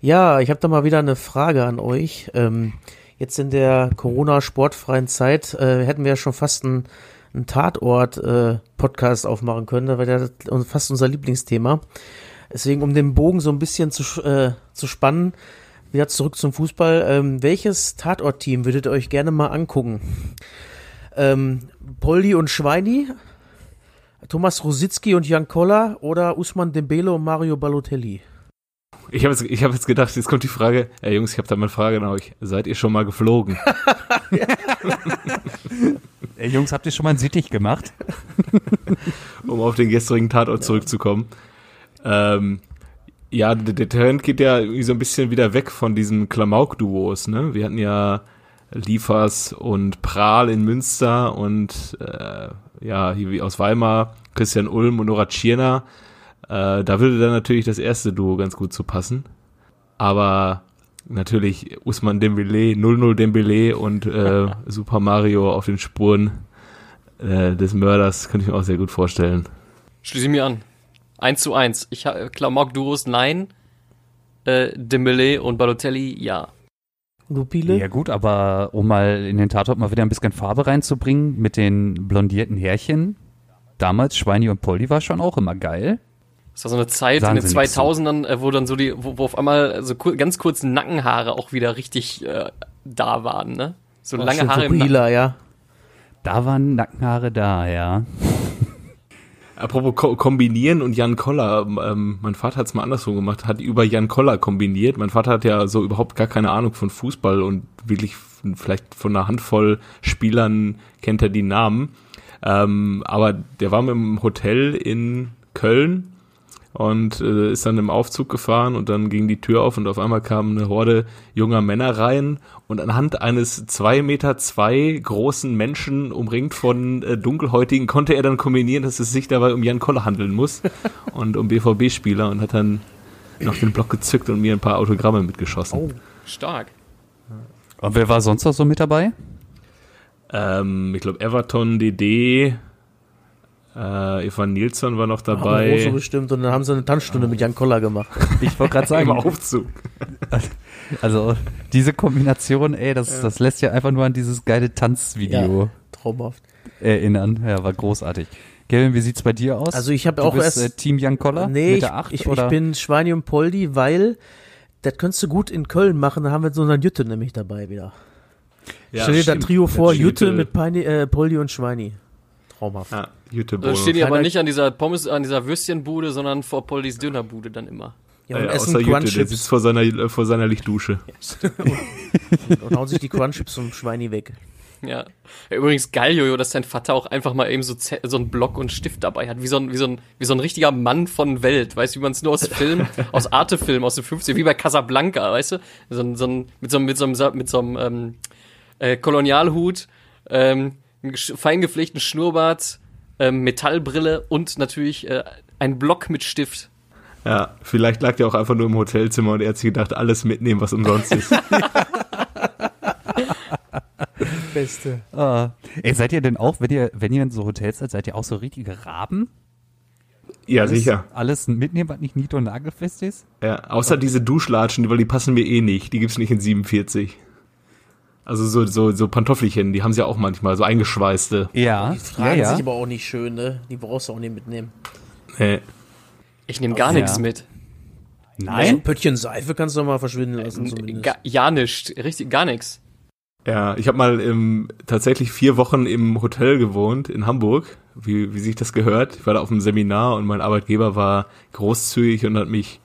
Ja, ich habe da mal wieder eine Frage an euch. Ähm, jetzt in der Corona-sportfreien Zeit äh, hätten wir ja schon fast einen, einen Tatort-Podcast äh, aufmachen können. Da wäre ja fast unser Lieblingsthema. Deswegen, um den Bogen so ein bisschen zu, äh, zu spannen, wieder zurück zum Fußball. Ähm, welches Tatort-Team würdet ihr euch gerne mal angucken? Ähm, Poldi und Schweini, Thomas Rositzky und Jan Koller oder Usman Dembele und Mario Balotelli? Ich habe jetzt, hab jetzt gedacht, jetzt kommt die Frage, ey Jungs, ich habe da mal eine Frage an euch. Seid ihr schon mal geflogen? ey Jungs, habt ihr schon mal einen Sittich gemacht? um auf den gestrigen Tatort zurückzukommen. Ähm, ja, der, der Trend geht ja so ein bisschen wieder weg von diesen Klamauk-Duos, ne? Wir hatten ja Liefers und Prahl in Münster und äh, ja, hier wie aus Weimar, Christian Ulm und Nora Tschirner. Äh, da würde dann natürlich das erste Duo ganz gut zu passen. Aber natürlich Usman Dembele, 0-0 Dembele und äh, Super Mario auf den Spuren äh, des Mörders, könnte ich mir auch sehr gut vorstellen. Schließe ich mir an. 1 zu 1. Ich Klamauk-Duos nein. Äh, Dembele und Balotelli ja. Lupile? Ja gut, aber um mal in den Tatort mal wieder ein bisschen Farbe reinzubringen mit den blondierten Härchen. Damals Schweini und Polly war schon auch immer geil. Das war so eine Zeit Sagen in den 2000ern, so. Äh, wo dann so die, wo, wo auf einmal so kur ganz kurz Nackenhaare auch wieder richtig äh, da waren, ne? So lange Haare im Nacken. ja. Da waren Nackenhaare da, ja. Apropos ko kombinieren und Jan Koller, ähm, mein Vater hat es mal andersrum gemacht, hat über Jan Koller kombiniert. Mein Vater hat ja so überhaupt gar keine Ahnung von Fußball und wirklich vielleicht von einer Handvoll Spielern kennt er die Namen. Ähm, aber der war mit dem Hotel in Köln und äh, ist dann im Aufzug gefahren und dann ging die Tür auf und auf einmal kam eine Horde junger Männer rein und anhand eines zwei Meter zwei großen Menschen umringt von äh, Dunkelhäutigen konnte er dann kombinieren, dass es sich dabei um Jan Koller handeln muss und um BVB-Spieler und hat dann noch den Block gezückt und mir ein paar Autogramme mitgeschossen. Oh, stark. Und wer war sonst noch so mit dabei? Ähm, ich glaube Everton, DD, äh, Eva Nilsson war noch dabei. Amoroso bestimmt und dann haben sie eine Tanzstunde mit Jan Koller gemacht. Ich wollte gerade sagen. Im Aufzug. Also, diese Kombination, ey, das, das lässt ja einfach nur an dieses geile Tanzvideo ja, traumhaft. erinnern. Ja, war großartig. Kevin, wie sieht's bei dir aus? Also ich habe auch bist, erst äh, Team Jan Koller nee, mit der 8 ich, ich, ich bin Schweini und Poldi, weil das könntest du gut in Köln machen, da haben wir so eine Jütte nämlich dabei wieder. Ja, Stell dir das Trio vor, Jütte mit Peini, äh, Poldi und Schweini. Traumhaft. Ja, da stehen die aber nicht an dieser Pommes, an dieser Würstchenbude, sondern vor Poldis Dönerbude dann immer. Ja, und ja, essen außer Jute, der sitzt vor seiner, äh, vor seiner Lichtdusche. und, und hauen sich die Crunchips zum Schweini weg. Ja. ja. Übrigens geil, Jojo, dass dein Vater auch einfach mal eben so, so einen Block und Stift dabei hat. Wie so ein, wie so ein, wie so ein richtiger Mann von Welt. Weißt du, wie man es nur aus Film, aus Artefilm, aus den 50 wie bei Casablanca, weißt du? So ein, so ein, mit so einem, mit so einem, mit so einem ähm, äh, Kolonialhut, ähm, fein gepflegten Schnurrbart, ähm, Metallbrille und natürlich äh, ein Block mit Stift. Ja, vielleicht lag der auch einfach nur im Hotelzimmer und er hat sich gedacht, alles mitnehmen, was umsonst ist. Beste. Uh, ey, seid ihr denn auch, wenn ihr, wenn ihr in so Hotels seid, seid ihr auch so richtige Raben? Ja, alles, sicher. Alles mitnehmen, was nicht nied- und nagelfest ist? Ja, außer okay. diese Duschlatschen, weil die passen mir eh nicht. Die gibt's nicht in 47. Also so, so, so Pantoffelchen, die haben sie ja auch manchmal, so eingeschweißte. Ja. Die tragen ja, ja. sich aber auch nicht schön, ne? Die brauchst du auch nicht mitnehmen. Nee. Ich nehme gar nichts mit. Nein? Ein Pöttchen Seife kannst du doch mal verschwinden lassen zumindest. Ga, ja nichts, richtig, gar nichts. Ja, ich habe mal im, tatsächlich vier Wochen im Hotel gewohnt in Hamburg, wie, wie sich das gehört. Ich war da auf einem Seminar und mein Arbeitgeber war großzügig und hat mich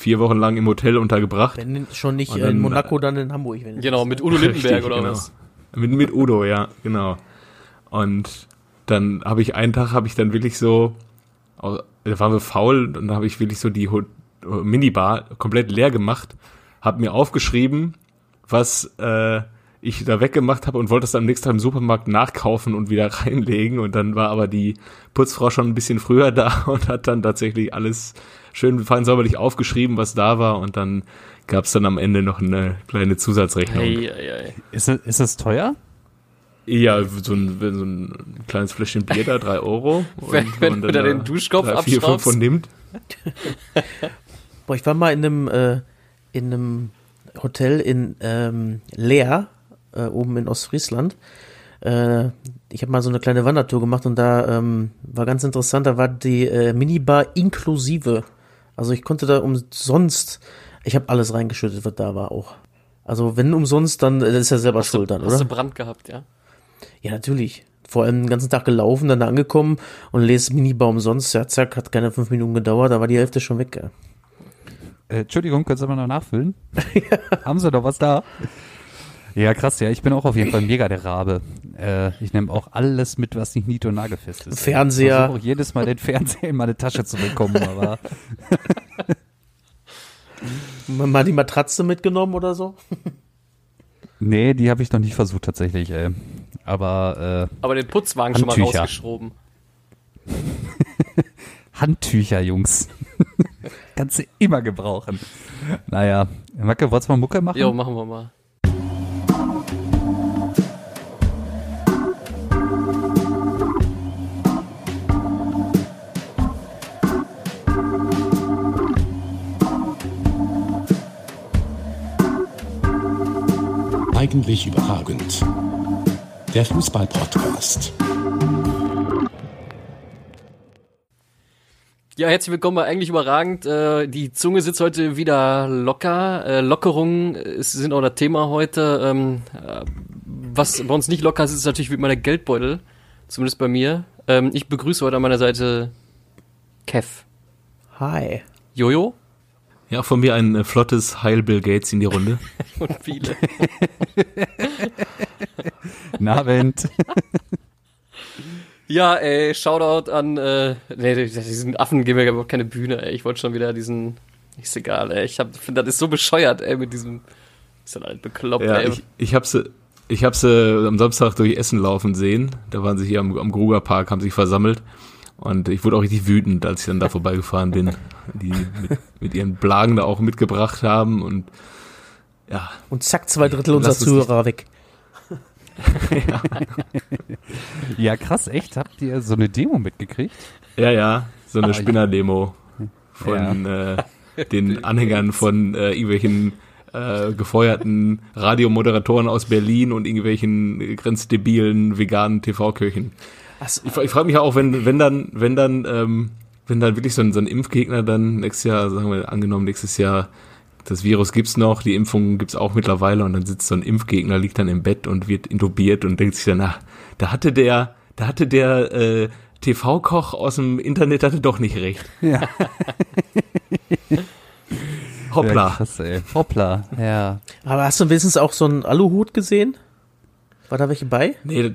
vier Wochen lang im Hotel untergebracht. Wenn schon nicht dann, in Monaco, dann in Hamburg. genau, mit Udo Lindenberg richtig, oder genau. was? Mit, mit Udo, ja, genau. Und dann habe ich einen Tag, habe ich dann wirklich so, da waren wir faul und dann habe ich wirklich so die Minibar komplett leer gemacht, habe mir aufgeschrieben, was äh, ich da weggemacht habe und wollte es dann am nächsten Tag im Supermarkt nachkaufen und wieder reinlegen. Und dann war aber die Putzfrau schon ein bisschen früher da und hat dann tatsächlich alles schön fein säuberlich aufgeschrieben, was da war. Und dann gab es dann am Ende noch eine kleine Zusatzrechnung. Hey, hey, hey. Ist, ist das teuer? Ja, so ein, so ein kleines Fläschchen Bier da, drei Euro. Und, wenn wenn du da den Duschkopf drei, vier, fünf von nimmt. Boah, ich war mal in einem äh, in einem Hotel in ähm, Leer, äh, oben in Ostfriesland. Äh, ich habe mal so eine kleine Wandertour gemacht und da ähm, war ganz interessant, da war die äh, Minibar inklusive. Also ich konnte da umsonst, ich habe alles reingeschüttet, was da war auch. Also wenn umsonst, dann äh, das ist ja selber Hast schuld du, dann, hast oder? du Brand gehabt, ja? Ja, natürlich. Vor allem den ganzen Tag gelaufen, dann da angekommen und lese Minibar umsonst. Ja, zack, hat keine fünf Minuten gedauert, da war die Hälfte schon weg. Ja. Äh, Entschuldigung, können Sie mal noch nachfüllen? Haben Sie doch was da? Ja, krass, ja, ich bin auch auf jeden Fall mega der Rabe. Äh, ich nehme auch alles mit, was nicht nied- und nagelfest ist. Fernseher. Ich versuche auch jedes Mal den Fernseher in meine Tasche zu bekommen, aber Mal die Matratze mitgenommen oder so? nee, die habe ich noch nicht versucht tatsächlich, ey. Aber äh, Aber den Putzwagen schon mal Handtücher. rausgeschoben. Handtücher, Jungs. Kannst du immer gebrauchen. Naja, Macke, wolltest du mal Mucke machen? Jo, machen wir mal. Eigentlich überragend. Der Fußball-Podcast. Ja, herzlich willkommen bei Eigentlich Überragend. Äh, die Zunge sitzt heute wieder locker. Äh, Lockerungen sind auch das Thema heute. Ähm, äh, was bei uns nicht locker ist, ist natürlich wie meine Geldbeutel. Zumindest bei mir. Ähm, ich begrüße heute an meiner Seite Kev. Hi. Jojo Ja, von mir ein äh, flottes Heil Bill Gates in die Runde. und viele. Nabend. ja, ey, Shoutout an, äh, nee, diesen Affen geben mir überhaupt keine Bühne, ey. Ich wollte schon wieder diesen, ist egal, ey. Ich finde, das ist so bescheuert, ey, mit diesem, ist dann halt bekloppt, Ja, ey. ich, ich habe sie, ich habe sie am Samstag durch Essen laufen sehen. Da waren sie hier am, am Gruger Park, haben sich versammelt. Und ich wurde auch richtig wütend, als ich dann da vorbeigefahren bin. Die mit, mit ihren Blagen da auch mitgebracht haben. Und ja, Und zack, zwei Drittel unserer Zuhörer weg. Ja, krass, echt? Habt ihr so eine Demo mitgekriegt? ja, ja, so eine Ah, ja. Spinnerdemo von äh, den Anhängern von äh, irgendwelchen äh, gefeuerten Radiomoderatoren aus Berlin und irgendwelchen grenzdebilen veganen TV-Köchen. Achso, Ich, ich frage mich ja auch, wenn, wenn dann, wenn dann, ähm, wenn dann wirklich so ein, so ein Impfgegner dann nächstes Jahr, sagen wir angenommen nächstes Jahr, das Virus gibt's noch, die Impfung gibt's auch mittlerweile und dann sitzt so ein Impfgegner, liegt dann im Bett und wird intubiert und denkt sich dann, na, da hatte der, da hatte der äh, TV-Koch aus dem Internet hatte doch nicht recht. Ja. Hoppla. Ja, krass, ey. Hoppla, ja. aber hast du wenigstens auch so einen Aluhut gesehen? War da welche bei? Nee,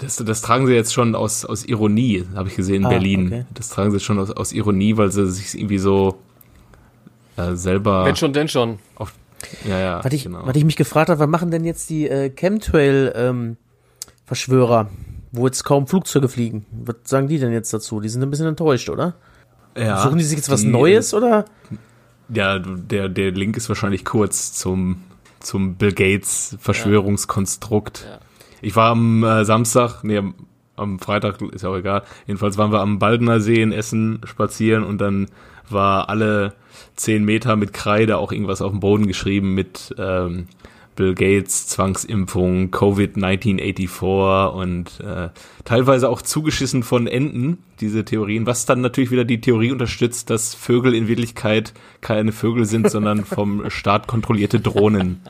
das, das tragen sie jetzt schon aus, aus Ironie, habe ich gesehen in Ah, Berlin. okay. Das tragen sie schon aus, aus Ironie, weil sie sich irgendwie so äh, selber Wenn schon, denn schon. auf. Ja, ja. Was ich, genau. was ich mich gefragt habe, was machen denn jetzt die äh, Chemtrail-Verschwörer, wo jetzt kaum Flugzeuge fliegen? Was sagen die denn jetzt dazu? Die sind ein bisschen enttäuscht, oder? ja, Suchen die sich jetzt was die- Neues, oder? Ja, der, der Link ist wahrscheinlich kurz zum, zum Bill Gates Verschwörungskonstrukt. Ja. Ich war am äh, Samstag, nee, am, am Freitag, ist ja auch egal. Jedenfalls waren wir am Baldener See in Essen spazieren und dann war alle zehn Meter mit Kreide auch irgendwas auf dem Boden geschrieben mit ähm, Bill Gates Zwangsimpfung, Covid-1984 und äh, teilweise auch zugeschissen von Enten, diese Theorien, was dann natürlich wieder die Theorie unterstützt, dass Vögel in Wirklichkeit keine Vögel sind, sondern vom Staat kontrollierte Drohnen.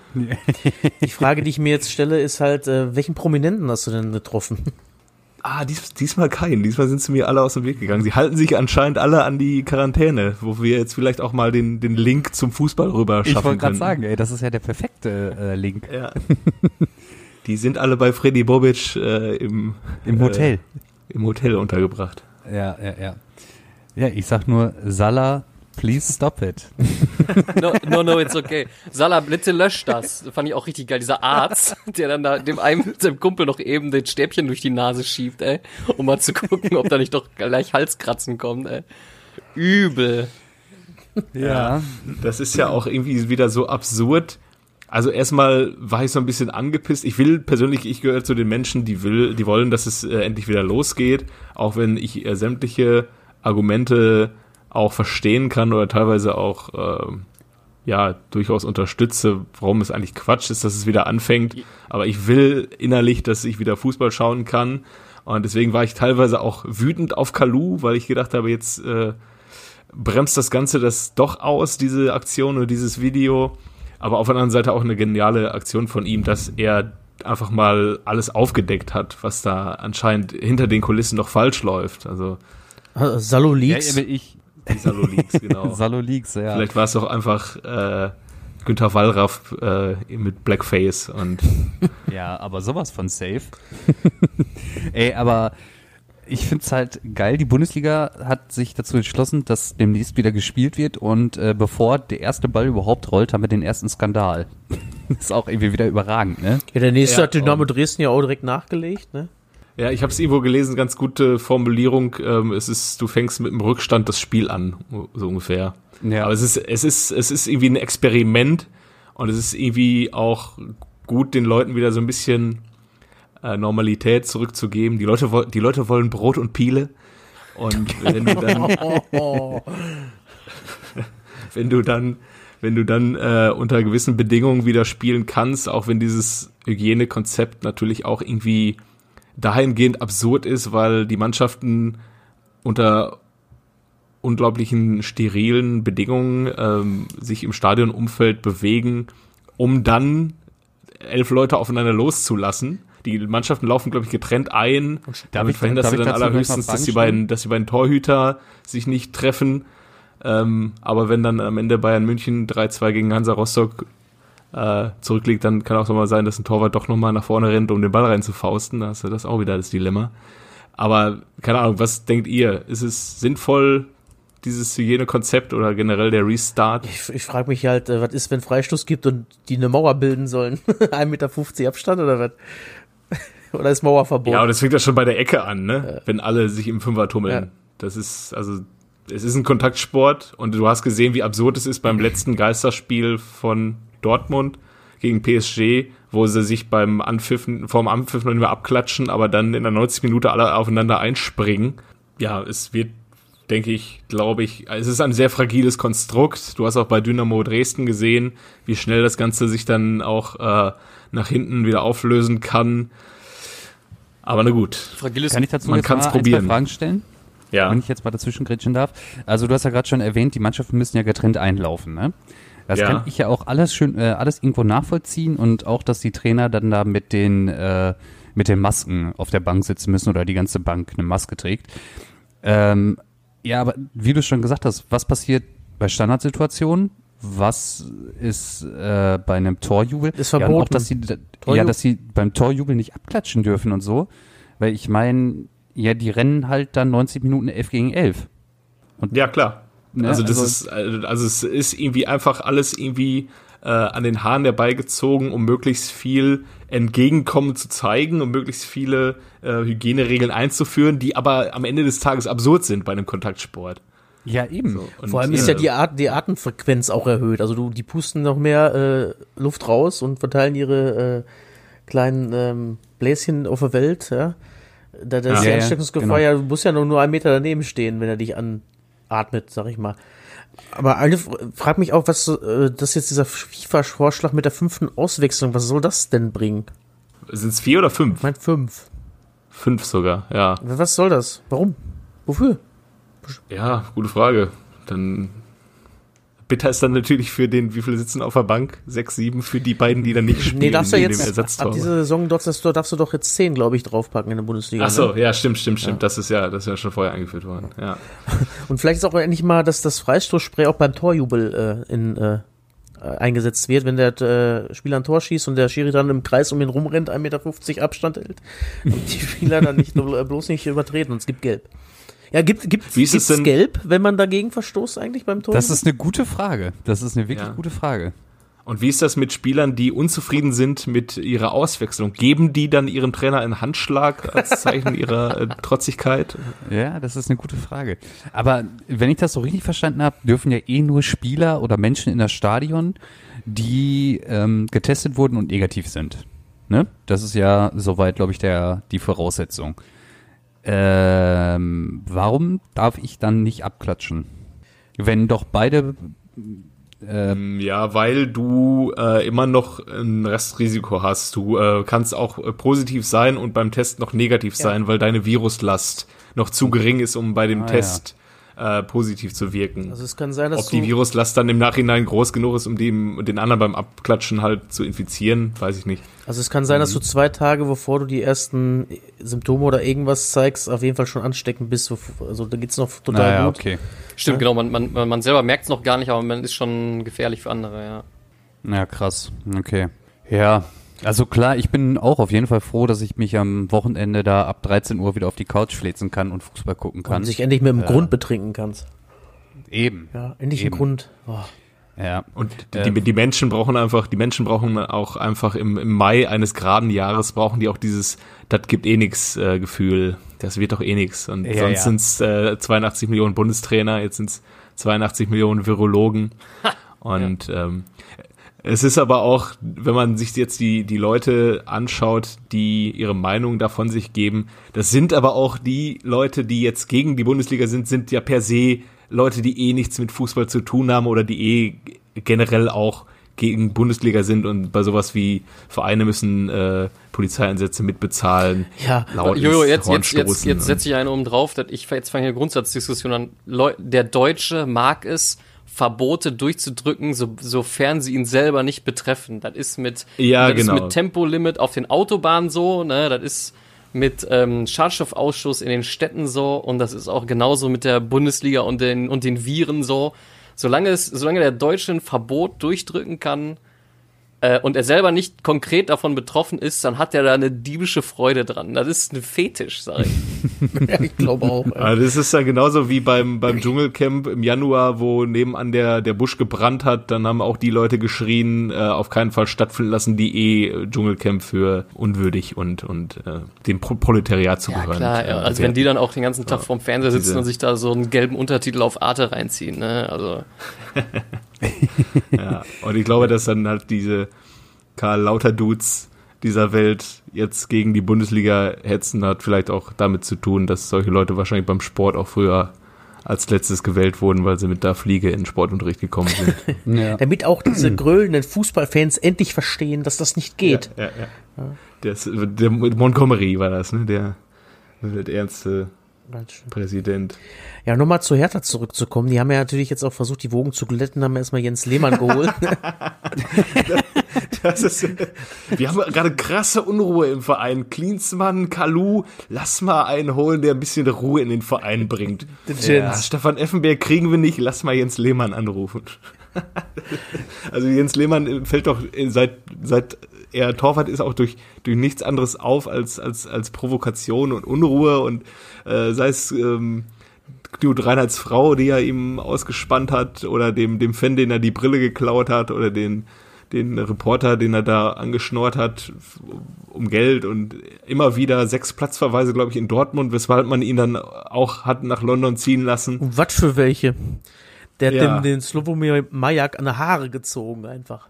Die Frage, die ich mir jetzt stelle, ist halt, äh, welchen Prominenten hast du denn getroffen? Ah, dies, diesmal kein. Diesmal sind sie mir alle aus dem Weg gegangen. Sie halten sich anscheinend alle an die Quarantäne, wo wir jetzt vielleicht auch mal den, den Link zum Fußball rüber Ich schaffen wollte gerade sagen, ey, das ist ja der perfekte äh, Link. Ja. Die sind alle bei Freddy Bobic äh, im, Im Hotel. Äh, im Hotel untergebracht. Ja, ja, ja. Ja, ich sag nur, Salah, please stop it. No, no, no, it's okay. Salah, bitte lösch das. Fand ich auch richtig geil. Dieser Arzt, der dann da dem einen, seinem Kumpel noch eben den Stäbchen durch die Nase schiebt, ey. Um mal zu gucken, ob da nicht doch gleich Halskratzen kommt, ey. Übel. Ja. Das ist ja auch irgendwie wieder so absurd. Also erstmal war ich so ein bisschen angepisst. Ich will persönlich, ich gehöre zu den Menschen, die will, die wollen, dass es äh, endlich wieder losgeht, auch wenn ich äh, sämtliche Argumente auch verstehen kann oder teilweise auch äh, ja durchaus unterstütze, warum es eigentlich Quatsch ist, dass es wieder anfängt. Aber ich will innerlich, dass ich wieder Fußball schauen kann. Und deswegen war ich teilweise auch wütend auf Kalu, weil ich gedacht habe, jetzt äh, bremst das Ganze das doch aus, diese Aktion oder dieses Video. Aber auf der anderen Seite auch eine geniale Aktion von ihm, dass er einfach mal alles aufgedeckt hat, was da anscheinend hinter den Kulissen noch falsch läuft. Also Äh, Salo Leaks. Ja, ich. Die Salo Leaks, genau. Salo Leaks, ja. Vielleicht war es doch einfach äh, Günther Wallraff äh, mit Blackface und Ja, aber sowas von safe. Ey, aber ich find's halt geil. Die Bundesliga hat sich dazu entschlossen, dass demnächst wieder gespielt wird und äh, bevor der erste Ball überhaupt rollt, haben wir den ersten Skandal. Das ist auch irgendwie wieder überragend, ne? Ja, der nächste Ja, hat Dynamo Dresden ja auch direkt nachgelegt, ne? Ja, ich habe es irgendwo gelesen, ganz gute Formulierung. Ähm, es ist, du fängst mit dem Rückstand das Spiel an, so ungefähr. Ja. Aber es ist, es ist, es ist irgendwie ein Experiment und es ist irgendwie auch gut, den Leuten wieder so ein bisschen äh, Normalität zurückzugeben. Die Leute, die Leute wollen Brot und Piele. Und wenn du dann, wenn du dann, wenn du dann äh, unter gewissen Bedingungen wieder spielen kannst, auch wenn dieses Hygienekonzept natürlich auch irgendwie dahingehend absurd ist, weil die Mannschaften unter unglaublichen sterilen Bedingungen ähm, sich im Stadionumfeld bewegen, um dann elf Leute aufeinander loszulassen. Die Mannschaften laufen, glaube ich, getrennt ein. Damit ich- verhinderst du dann allerhöchstens, dass die beiden, dass die beiden Torhüter sich nicht treffen. Ähm, aber wenn dann am Ende Bayern München 3-2 gegen Hansa Rostock äh, zurückliegt, dann kann auch so mal sein, dass ein Torwart doch nochmal nach vorne rennt, um den Ball reinzufausten. Da hast du das auch wieder das Dilemma. Aber keine Ahnung, was denkt ihr? Ist es sinnvoll, dieses Hygienekonzept oder generell der Restart? Ich, ich frage mich halt, äh, was ist, wenn Freistoß gibt und die eine Mauer bilden sollen? 1,50 Meter Abstand oder was? oder ist Mauerverbot? Ja, aber das fängt ja schon bei der Ecke an, ne? Wenn alle sich im Fünfer tummeln. Ja. Das ist, also, es ist ein Kontaktsport und du hast gesehen, wie absurd es ist beim letzten Geisterspiel von Dortmund gegen PSG, wo sie sich beim Anpfiffen, vorm Anpfiff noch nicht mehr abklatschen, aber dann in der 90 Minute alle aufeinander einspringen. Ja, es wird, denke ich, glaube ich, es ist ein sehr fragiles Konstrukt. Du hast auch bei Dynamo Dresden gesehen, wie schnell das Ganze sich dann auch äh, nach hinten wieder auflösen kann. Aber na gut. Fragiles Kann ich dazu Man jetzt kann's mal ein, zwei probieren. Fragen stellen? Ja. Wenn ich jetzt mal dazwischen grätschen darf. Also du hast ja gerade schon erwähnt, die Mannschaften müssen ja getrennt einlaufen, ne? Das Ja. kann ich ja auch alles schön, äh, alles irgendwo nachvollziehen und auch, dass die Trainer dann da mit den, äh, mit den Masken auf der Bank sitzen müssen oder die ganze Bank eine Maske trägt. Ähm, ja, aber wie du schon gesagt hast, was passiert bei Standardsituationen? Was ist äh, bei einem Torjubel? Ist Ja, und auch, verboten. dass sie, ja, dass sie beim Torjubel nicht abklatschen dürfen und so. Weil ich meine, ja, die rennen halt dann 90 Minuten 11 gegen 11. Ja, klar. Ne, also das also- ist, also es ist irgendwie einfach alles irgendwie äh, an den Haaren herbeigezogen, um möglichst viel Entgegenkommen zu zeigen, um möglichst viele äh, Hygieneregeln einzuführen, die aber am Ende des Tages absurd sind bei einem Kontaktsport. Ja, eben. Und, Vor allem ist äh, ja die, Art, die Atemfrequenz auch erhöht. Also du, die pusten noch mehr äh, Luft raus und verteilen ihre äh, kleinen ähm, Bläschen auf der Welt. Ja? Da, da ist Ja, die ja, Ansteckungsgefahr genau. ja, du musst ja nur, nur einen Meter daneben stehen, wenn er dich anatmet, sag ich mal. Aber eine f- frag mich auch, was äh, das jetzt dieser FIFA-Vorschlag mit der fünften Auswechslung, was soll das denn bringen? Sind es vier oder fünf? Ich mein fünf. Fünf sogar, ja. Was soll das? Warum? Wofür? Ja, gute Frage. Dann bitter ist dann natürlich für den, wie viele sitzen auf der Bank? Sechs, sieben für die beiden, die dann nicht spielen. Nee, darfst du jetzt, ab dieser Saison darfst du, darfst du doch jetzt zehn, glaube ich, draufpacken in der Bundesliga. Ach so, ne? ja, stimmt, stimmt, stimmt. Das ist ja, das ist ja schon vorher eingeführt worden. Ja. Und vielleicht ist auch endlich mal, dass das Freistoßspray auch beim Torjubel äh, in, äh, äh, eingesetzt wird, wenn der äh, Spieler ein Tor schießt und der Schiri dann im Kreis um ihn rumrennt, 1,50 Meter Abstand hält und die Spieler dann nicht nur- bloß nicht übertreten und es gibt Gelb. Ja, gibt gibt Wie ist es gibt's denn- Gelb, wenn man dagegen verstoßt eigentlich beim Tor? Das ist eine gute Frage. Das ist eine wirklich Ja. gute Frage. Und wie ist das mit Spielern, die unzufrieden sind mit ihrer Auswechslung? Geben die dann ihrem Trainer einen Handschlag als Zeichen ihrer äh, Trotzigkeit? Ja, das ist eine gute Frage. Aber wenn ich das so richtig verstanden habe, dürfen ja eh nur Spieler oder Menschen in das Stadion, die ähm, getestet wurden und negativ sind. Ne? Das ist ja soweit, glaube ich, der, die Voraussetzung. Ähm, warum darf ich dann nicht abklatschen? Wenn doch beide Ähm, Ja, weil du äh, immer noch ein Restrisiko hast. Du äh, kannst auch äh, positiv sein und beim Test noch negativ sein, weil deine Viruslast noch zu gering ist, um bei dem Ah, ja. Test äh, positiv zu wirken. Also es kann sein, dass Ob die Viruslast dann im Nachhinein groß genug ist, um dem, den anderen beim Abklatschen halt zu infizieren, weiß ich nicht. also es kann sein, Mhm. dass du zwei Tage, bevor du die ersten Symptome oder irgendwas zeigst, auf jeden Fall schon ansteckend bist. Also da geht's noch total Naja, gut. okay. Stimmt, genau, man, man, man selber merkt es noch gar nicht, aber man ist schon gefährlich für andere, ja. Ja, krass. Okay. Ja, also klar, ich bin auch auf jeden Fall froh, dass ich mich am Wochenende da ab 13 Uhr wieder auf die Couch fläzen kann und Fußball gucken kann. Und sich endlich mit dem Grund betrinken kannst. Eben. Ja, endlich Eben. ein Grund. Oh. Ja. Und die, Ähm. die, die Menschen brauchen einfach, die Menschen brauchen auch einfach im, im Mai eines geraden Jahres brauchen die auch dieses, das gibt eh nix äh, Gefühl. Das wird doch eh nix. Und Ja, sonst ja. sind's äh, 82 Millionen Bundestrainer, jetzt sind's 82 Millionen Virologen. Und ähm, es ist aber auch, wenn man sich jetzt die, die Leute anschaut, die ihre Meinung davon sich geben, das sind aber auch die Leute, die jetzt gegen die Bundesliga sind, sind ja per se Leute, die eh nichts mit Fußball zu tun haben oder die eh generell auch gegen Bundesliga sind und bei sowas wie Vereine müssen äh, Polizeieinsätze mitbezahlen. Ja. Jojo, jetzt, jetzt, jetzt, jetzt setze ich einen oben drauf. dass Ich jetzt fange hier eine Grundsatzdiskussion an. Leu der Deutsche mag es, Verbote durchzudrücken, so, sofern sie ihn selber nicht betreffen. Das ist mit, Ja, das genau. ist mit Tempolimit auf den Autobahnen so, ne? Das ist mit ähm, Schadstoffausschuss in den Städten so und das ist auch genauso mit der Bundesliga und den und den Viren so. Solange es, solange der Deutsche ein Verbot durchdrücken kann, äh, und er selber nicht konkret davon betroffen ist, dann hat er da eine diebische Freude dran. Das ist ein Fetisch, sag ich. Ja, ich glaube auch. Ja. Also das ist ja genauso wie beim, beim Dschungelcamp im Januar, wo nebenan der, der Busch gebrannt hat, dann haben auch die Leute geschrien, äh, auf keinen Fall stattfinden lassen, die eh äh, Dschungelcamp für unwürdig und, und äh, dem Pro Proletariat zu Ja, gehören. klar. Ja. Also wenn die dann auch den ganzen Tag vorm Fernseher sitzen Diese- und sich da so einen gelben Untertitel auf Arte reinziehen, ne? Also Ja. Und ich glaube, dass dann halt diese Karl Lauter Dudes dieser Welt jetzt gegen die Bundesliga hetzen, hat vielleicht auch damit zu tun, dass solche Leute wahrscheinlich beim Sport auch früher als letztes gewählt wurden, weil sie mit der Fliege in den Sportunterricht gekommen sind. Ja. Damit auch diese grölenden Fußballfans endlich verstehen, dass das nicht geht. Ja, ja. Das, der Montgomery war das, ne? Der welternste Ganz schön. Präsident. Ja, nochmal zu Hertha zurückzukommen. Die haben ja natürlich jetzt auch versucht, die Wogen zu glätten, haben erstmal Jens Lehmann geholt. Das ist, wir haben gerade krasse Unruhe im Verein. Klinsmann, Kalu, lass mal einen holen, der ein bisschen Ruhe in den Verein bringt. Ja, Stefan Effenberg kriegen wir nicht, lass mal Jens Lehmann anrufen. Also Jens Lehmann fällt doch seit, seit er Torwart ist auch durch, durch nichts anderes auf als, als, als Provokation und Unruhe und äh, sei es ähm, Knut Reinhards Frau, die er ihm ausgespannt hat oder dem, dem Fan, den er die Brille geklaut hat oder den, den Reporter, den er da angeschnort hat um Geld und immer wieder sechs Platzverweise, glaube ich, in Dortmund, weshalb man ihn dann auch hat nach London ziehen lassen. Und was für welche? Der hat Ja. den, den Slobomir Majak an der Haare gezogen einfach.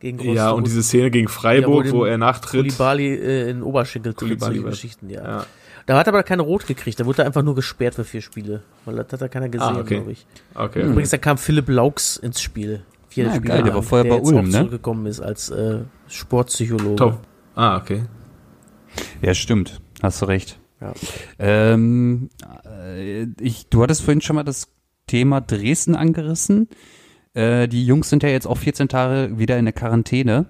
Gegen Ja, und diese Szene gegen Freiburg, Ja, wo, wo er nachtritt. Kulibali äh, in Oberschenkel tritt, Koulibaly solche war- Geschichten, ja. Ja. Da hat er aber keine Rot gekriegt, da wurde er einfach nur gesperrt für vier Spiele. Weil das hat er keiner gesehen, Ah, okay. glaube ich. Okay. Übrigens, da kam Philipp Laux ins Spiel. Vier Ja, Spiele geil, der war vorher bei jetzt Ulm, ne? zurückgekommen ist als äh, Sportpsychologe. Top. Ah, okay. Ja, stimmt. Hast du recht. Ja. Ähm, äh, ich, du hattest vorhin schon mal das Thema Dresden angerissen. Äh, die Jungs sind ja jetzt auch 14 Tage wieder in der Quarantäne.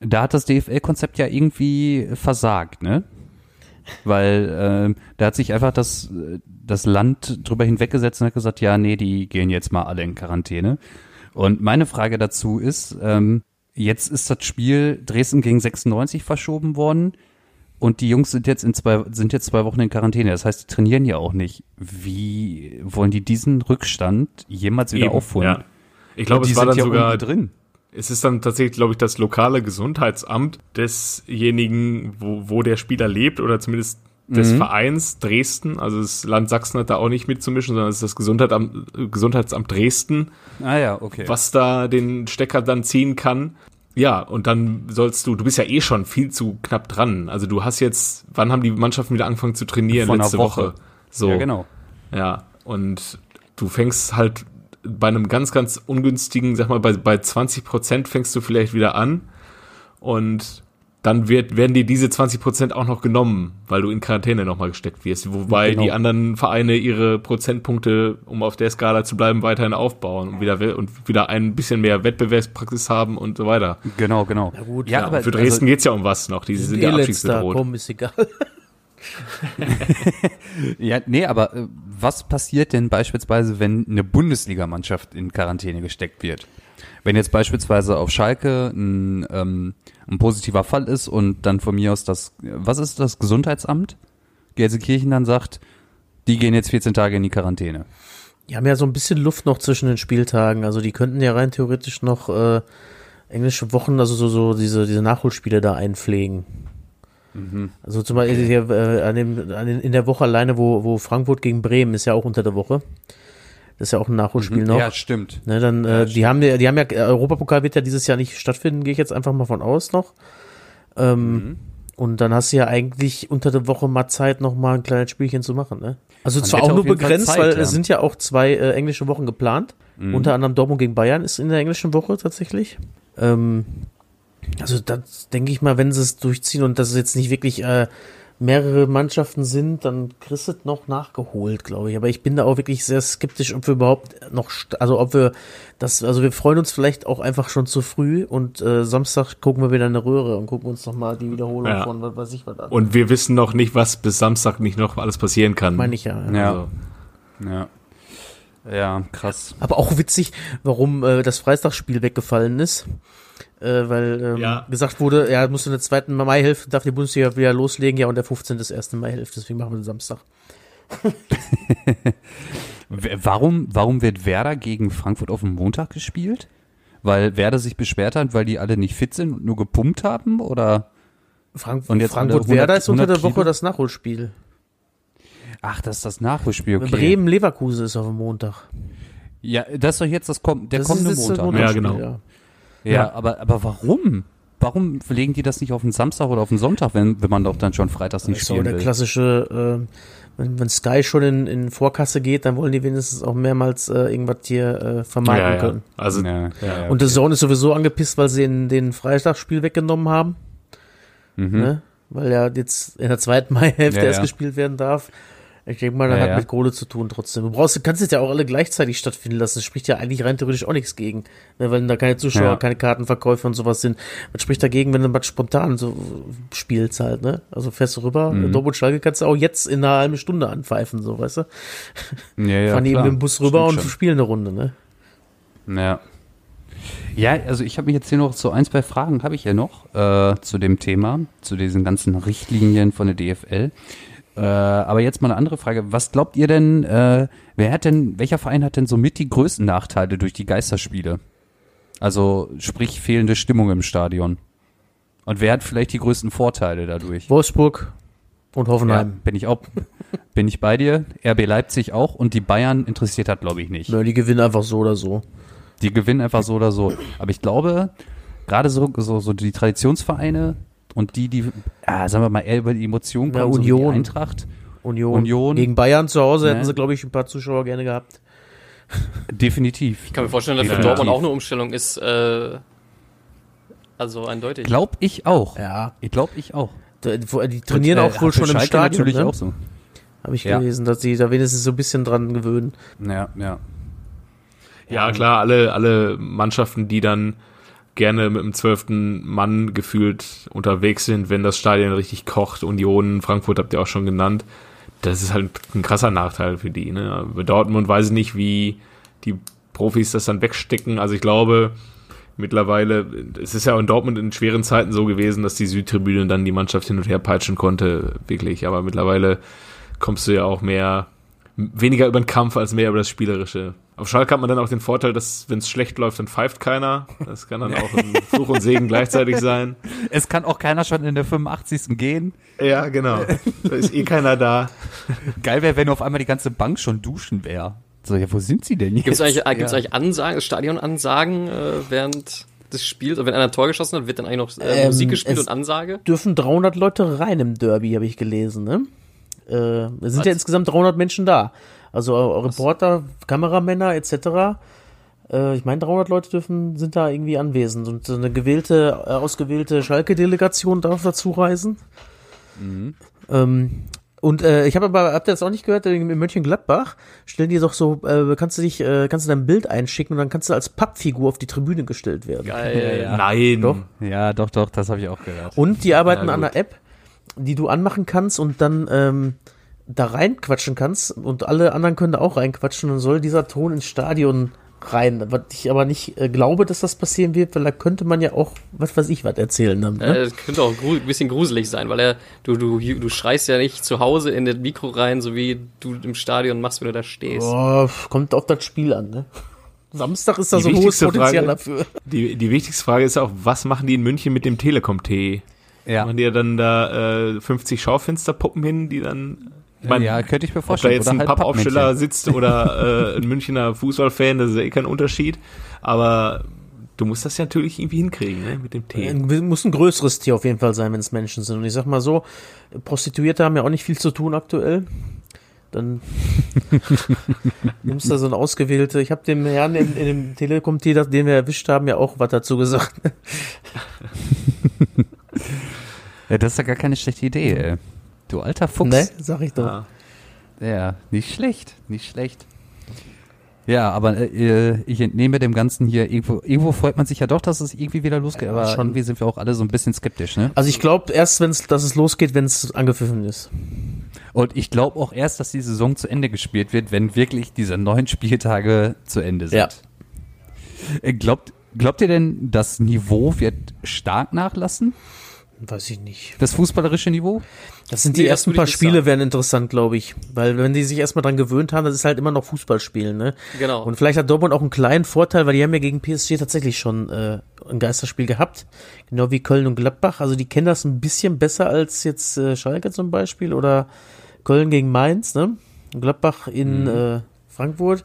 Da hat das DFL-Konzept ja irgendwie versagt, ne? Weil ähm, da hat sich einfach das, äh, das Land drüber hinweggesetzt und hat gesagt, ja, nee, die gehen jetzt mal alle in Quarantäne. Und meine Frage dazu ist, ähm, jetzt ist das Spiel Dresden gegen 96 verschoben worden. Und die Jungs sind jetzt in zwei, sind jetzt zwei Wochen in Quarantäne. Das heißt, die trainieren ja auch nicht. Wie wollen die diesen Rückstand jemals wieder Eben, aufholen? ja. Ich glaube, es war dann ja sogar drin. Es ist dann tatsächlich, glaube ich, das lokale Gesundheitsamt desjenigen, wo, wo der Spieler lebt oder zumindest des Vereins Dresden. Also das Land Sachsen hat da auch nicht mitzumischen, sondern es ist das Gesundheitsamt, Gesundheitsamt Dresden, Ah ja, okay. was da den Stecker dann ziehen kann. Ja, und dann sollst du, du bist ja eh schon viel zu knapp dran. Also du hast jetzt, wann haben die Mannschaften wieder angefangen zu trainieren? Einer Letzte Woche. Woche. So. Ja, genau. Ja, und du fängst halt bei einem ganz, ganz ungünstigen, sag mal, bei, bei 20 Prozent fängst du vielleicht wieder an und dann wird, werden dir diese 20 Prozent auch noch genommen, weil du in Quarantäne nochmal gesteckt wirst. Wobei Genau. die anderen Vereine ihre Prozentpunkte, um auf der Skala zu bleiben, weiterhin aufbauen und wieder, und wieder ein bisschen mehr Wettbewerbspraxis haben und so weiter. Genau, genau. Na gut, ja, ja, aber Für Dresden geht's ja um was noch. Die sind ja abstiegsbedroht. komm, ist egal. Ja, nee, aber äh, was passiert denn beispielsweise, wenn eine Bundesligamannschaft in Quarantäne gesteckt wird? Wenn jetzt beispielsweise auf Schalke ein, ähm, ein positiver Fall ist und dann von mir aus das, was ist das Gesundheitsamt? Gelsenkirchen dann sagt, die gehen jetzt 14 Tage in die Quarantäne. Die haben ja so ein bisschen Luft noch zwischen den Spieltagen. Also die könnten ja rein theoretisch noch äh, englische Wochen, also so, so diese, diese Nachholspiele da einpflegen. Also zum Beispiel hier, äh, an dem, an den, in der Woche alleine, wo, wo Frankfurt gegen Bremen ist ja auch unter der Woche. Das ist ja auch ein Nachholspiel noch. Ja, stimmt. Ne, dann, äh, die haben ja, die haben ja, Europapokal wird ja dieses Jahr nicht stattfinden, gehe ich jetzt einfach mal von aus noch. Ähm, Und dann hast du ja eigentlich unter der Woche mal Zeit, noch mal ein kleines Spielchen zu machen, ne? Also Man zwar auch nur begrenzt, Zeit, weil ja. es sind ja auch zwei äh, englische Wochen geplant. Unter anderem Dortmund gegen Bayern ist in der englischen Woche tatsächlich. Ähm, also das denke ich mal, wenn sie es durchziehen und das ist jetzt nicht wirklich äh, mehrere Mannschaften sind, dann kriegst du es noch nachgeholt, glaube ich. Aber ich bin da auch wirklich sehr skeptisch, ob wir überhaupt noch, also ob wir das, also wir freuen uns vielleicht auch einfach schon zu früh und äh, Samstag gucken wir wieder eine Röhre und gucken uns noch mal die Wiederholung Ja. von was weiß ich was an. Und wir wissen noch nicht, was bis Samstag nicht noch alles passieren kann. meine ich ja. ja. Ja. Also, Ja. Ja, krass. Aber auch witzig, warum äh, das Freitagsspiel weggefallen ist. Äh, weil ähm, Ja. gesagt wurde, ja, musst du in der zweiten Maihälfte, darf die Bundesliga wieder loslegen, ja, und der 15. ist erste Maihälfte, deswegen machen wir den Samstag. Warum, warum wird Werder gegen Frankfurt auf dem Montag gespielt? Weil Werder sich beschwert hat, weil die alle nicht fit sind und nur gepumpt haben? Oder? Frank Und jetzt Frankfurt-Werder 100 ist unter der 100 Woche Kilo? das Nachholspiel. Ach, das ist das Nachholspiel, okay. Bremen-Leverkusen ist auf dem Montag. Ja, das ist doch jetzt das, komm, der das kommende ist jetzt das Montag. Ja, genau. Ja, Ja. aber, aber warum? Warum legen die das nicht auf den Samstag oder auf den Sonntag, wenn, wenn man doch dann schon freitags nicht Das ist spielen der will? klassische, äh, wenn, wenn Sky schon in, in Vorkasse geht, dann wollen die wenigstens auch mehrmals äh, irgendwas hier äh, vermarkten ja, ja. können. Also, Ja, ja, Und der Zone ist sowieso angepisst, weil sie den, den Freitagsspiel weggenommen haben. Mhm. Ne? Weil ja jetzt in der zweiten Maihälfte erst gespielt werden darf. Ich denke mal, das Ja, hat ja. mit Kohle zu tun trotzdem. Du brauchst, du kannst es ja auch alle gleichzeitig stattfinden lassen. Das spricht ja eigentlich rein theoretisch auch nichts gegen. Ne, weil da keine Zuschauer, Ja. keine Kartenverkäufe und sowas sind. Was spricht dagegen, wenn du was spontan so spielst halt, ne? Also fährst du rüber, Mhm. Dortmund Schalke kannst du auch jetzt in einer halben Stunde anpfeifen, so, weißt du? ja, ja, Fahren eben klar. mit dem Bus rüber Stimmt und spielen eine Runde, ne? Ja. Ja, also ich habe mich jetzt hier noch so ein, zwei Fragen habe ich ja noch äh, zu dem Thema, zu diesen ganzen Richtlinien von der DFL. Äh, aber jetzt mal eine andere Frage. Was glaubt ihr denn, äh, wer hat denn, welcher Verein hat denn somit die größten Nachteile durch die Geisterspiele? Also sprich fehlende Stimmung im Stadion. Und wer hat vielleicht die größten Vorteile dadurch? Wolfsburg und Ja, Hoffenheim. bin ich auch, bin ich bei dir. RB Leipzig auch und die Bayern interessiert hat, glaube ich, nicht. Ja, die gewinnen einfach so oder so. Die gewinnen einfach so oder so. Aber ich glaube, gerade so, so, so die Traditionsvereine und die, die, ja, sagen wir mal, eher über die Emotionen kommen, so wie die Union. Eintracht, Union. Union. Gegen Bayern zu Hause hätten Ne? sie, glaube ich, ein paar Zuschauer gerne gehabt. definitiv. Ich kann mir vorstellen, dass für Definitiv. Dortmund auch eine Umstellung ist. Äh, also eindeutig. Glaub ich auch. Ja. Ich glaube ich auch. Die, die trainieren Und, äh, auch wohl für schon im Schalke Stadion. natürlich ne? auch so. Habe ich Ja. gelesen, dass sie da wenigstens so ein bisschen dran gewöhnen. Ja, ja. Ja, klar, alle, alle Mannschaften, die dann gerne mit dem zwölften Mann gefühlt unterwegs sind, wenn das Stadion richtig kocht. Union, Frankfurt habt ihr auch schon genannt. Das ist halt ein krasser Nachteil für die. Ne? Bei Dortmund weiß ich nicht, wie die Profis das dann wegstecken. Also ich glaube, mittlerweile, es ist ja in Dortmund in schweren Zeiten so gewesen, dass die Südtribüne dann die Mannschaft hin und her peitschen konnte, wirklich. Aber mittlerweile kommst du ja auch mehr, weniger über den Kampf als mehr über das Spielerische. Auf Schalke hat man dann auch den Vorteil, dass wenn es schlecht läuft, dann pfeift keiner. Das kann dann auch ein Fluch und Segen gleichzeitig sein. Es kann auch keiner schon in der 85. gehen. Ja, genau. Da ist eh keiner da. Geil wäre, wenn auf einmal die ganze Bank schon duschen wäre. So, ja, wo sind sie denn jetzt? Gibt es eigentlich, äh, gibt's ja. eigentlich Ansagen, Stadionansagen äh, während des Spiels? Wenn einer ein Tor geschossen hat, wird dann eigentlich noch äh, Ähm, Musik gespielt es- und Ansage? Dürfen 300 Leute rein im Derby, habe ich gelesen, ne? Äh, es sind Was? ja insgesamt 300 Menschen da. Also äh, Reporter, Kameramänner etc. Äh, ich meine, 300 Leute dürfen, sind da irgendwie anwesend und eine gewählte, äh, ausgewählte Schalke-Delegation darf dazu reisen. Ähm, und äh, ich habe aber, habt ihr das auch nicht gehört, in Mönchengladbach stellen die doch so, äh, kannst du dich, äh, kannst du dein Bild einschicken und dann kannst du als Pappfigur auf die Tribüne gestellt werden. Geil. Nein. Doch. Ja, doch, doch, das habe ich auch gehört. Und die arbeiten Ja, an einer App, die du anmachen kannst und dann ähm, da reinquatschen kannst und alle anderen können da auch reinquatschen und soll dieser Ton ins Stadion rein. Was ich aber nicht äh, glaube, dass das passieren wird, weil da könnte man ja auch, was weiß ich, was erzählen. Dann, ne? Äh, Das könnte auch gru- ein bisschen gruselig sein, weil er, du, du, du schreist ja nicht zu Hause in das Mikro rein, so wie du im Stadion machst, wenn du da stehst. Oh, kommt auf das Spiel an, ne? Samstag ist da Die so ein hohes Potenzial Frage- dafür. Die, die wichtigste Frage ist auch, was machen die in München mit dem Telekom-T? Ja. Machen die ja dann da äh, 50 Schaufensterpuppen hin, die dann. Ich mein, ja, könnte ich mir ob da vorstellen. jetzt Oder ein halt Pappaufsteller sitzt oder äh, ein Münchner Fußballfan, das ist ja eh kein Unterschied. Aber du musst das ja natürlich irgendwie hinkriegen, ne, mit dem T. Äh, Muss ein größeres Tier auf jeden Fall sein, wenn es Menschen sind. Und ich sag mal so, Prostituierte haben ja auch nicht viel zu tun aktuell. Dann nimmst du so ein ausgewählte. Ich habe dem Herrn in, in dem Telekom-T, das- den wir erwischt haben, ja auch was dazu gesagt. Ja, das ist ja gar keine schlechte Idee, ey. Du alter Fuchs. ne, sag ich doch. Ja. Ja, nicht schlecht, nicht schlecht. Ja, aber äh, ich entnehme dem Ganzen hier, irgendwo, irgendwo freut man sich ja doch, dass es irgendwie wieder losgeht, aber schon. irgendwie sind wir auch alle so ein bisschen skeptisch, ne? Also ich glaube erst, wenn's, dass es losgeht, wenn es angepfiffen ist. Und ich glaube auch erst, dass die Saison zu Ende gespielt wird, wenn wirklich diese neun Spieltage zu Ende sind. Ja. Äh, Glaubt, glaubt ihr denn, das Niveau wird stark nachlassen? Weiß ich nicht. Das fußballerische Niveau? Das sind die Nee, ersten paar Spiele sagen. werden interessant, glaube ich. Weil wenn die sich erstmal dran gewöhnt haben, das ist halt immer noch Fußballspielen, ne? Genau. Und vielleicht hat Dortmund auch einen kleinen Vorteil, weil die haben ja gegen PSG tatsächlich schon äh, ein Geisterspiel gehabt. Genau wie Köln und Gladbach. Also die kennen das ein bisschen besser als jetzt äh, Schalke zum Beispiel oder Köln gegen Mainz, ne? Gladbach in äh, Frankfurt.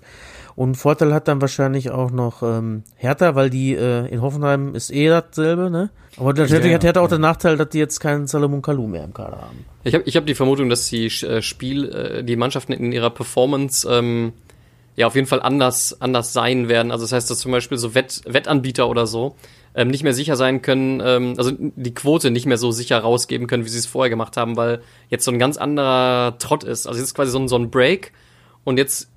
Und Vorteil hat dann wahrscheinlich auch noch ähm, Hertha, weil die äh, in Hoffenheim ist eh dasselbe, ne? Aber natürlich Ja, hat Hertha auch den Nachteil, dass die jetzt keinen Salomon Kalou mehr im Kader haben. Ich habe ich hab die Vermutung, dass die äh, Spiel, äh, die Mannschaften in ihrer Performance ähm, ja auf jeden Fall anders, anders sein werden. Also das heißt, dass zum Beispiel so Wett, Wettanbieter oder so ähm, nicht mehr sicher sein können, ähm, also die Quote nicht mehr so sicher rausgeben können, wie sie es vorher gemacht haben, weil jetzt so ein ganz anderer Trott ist. Also jetzt ist quasi so ein, so ein Break und jetzt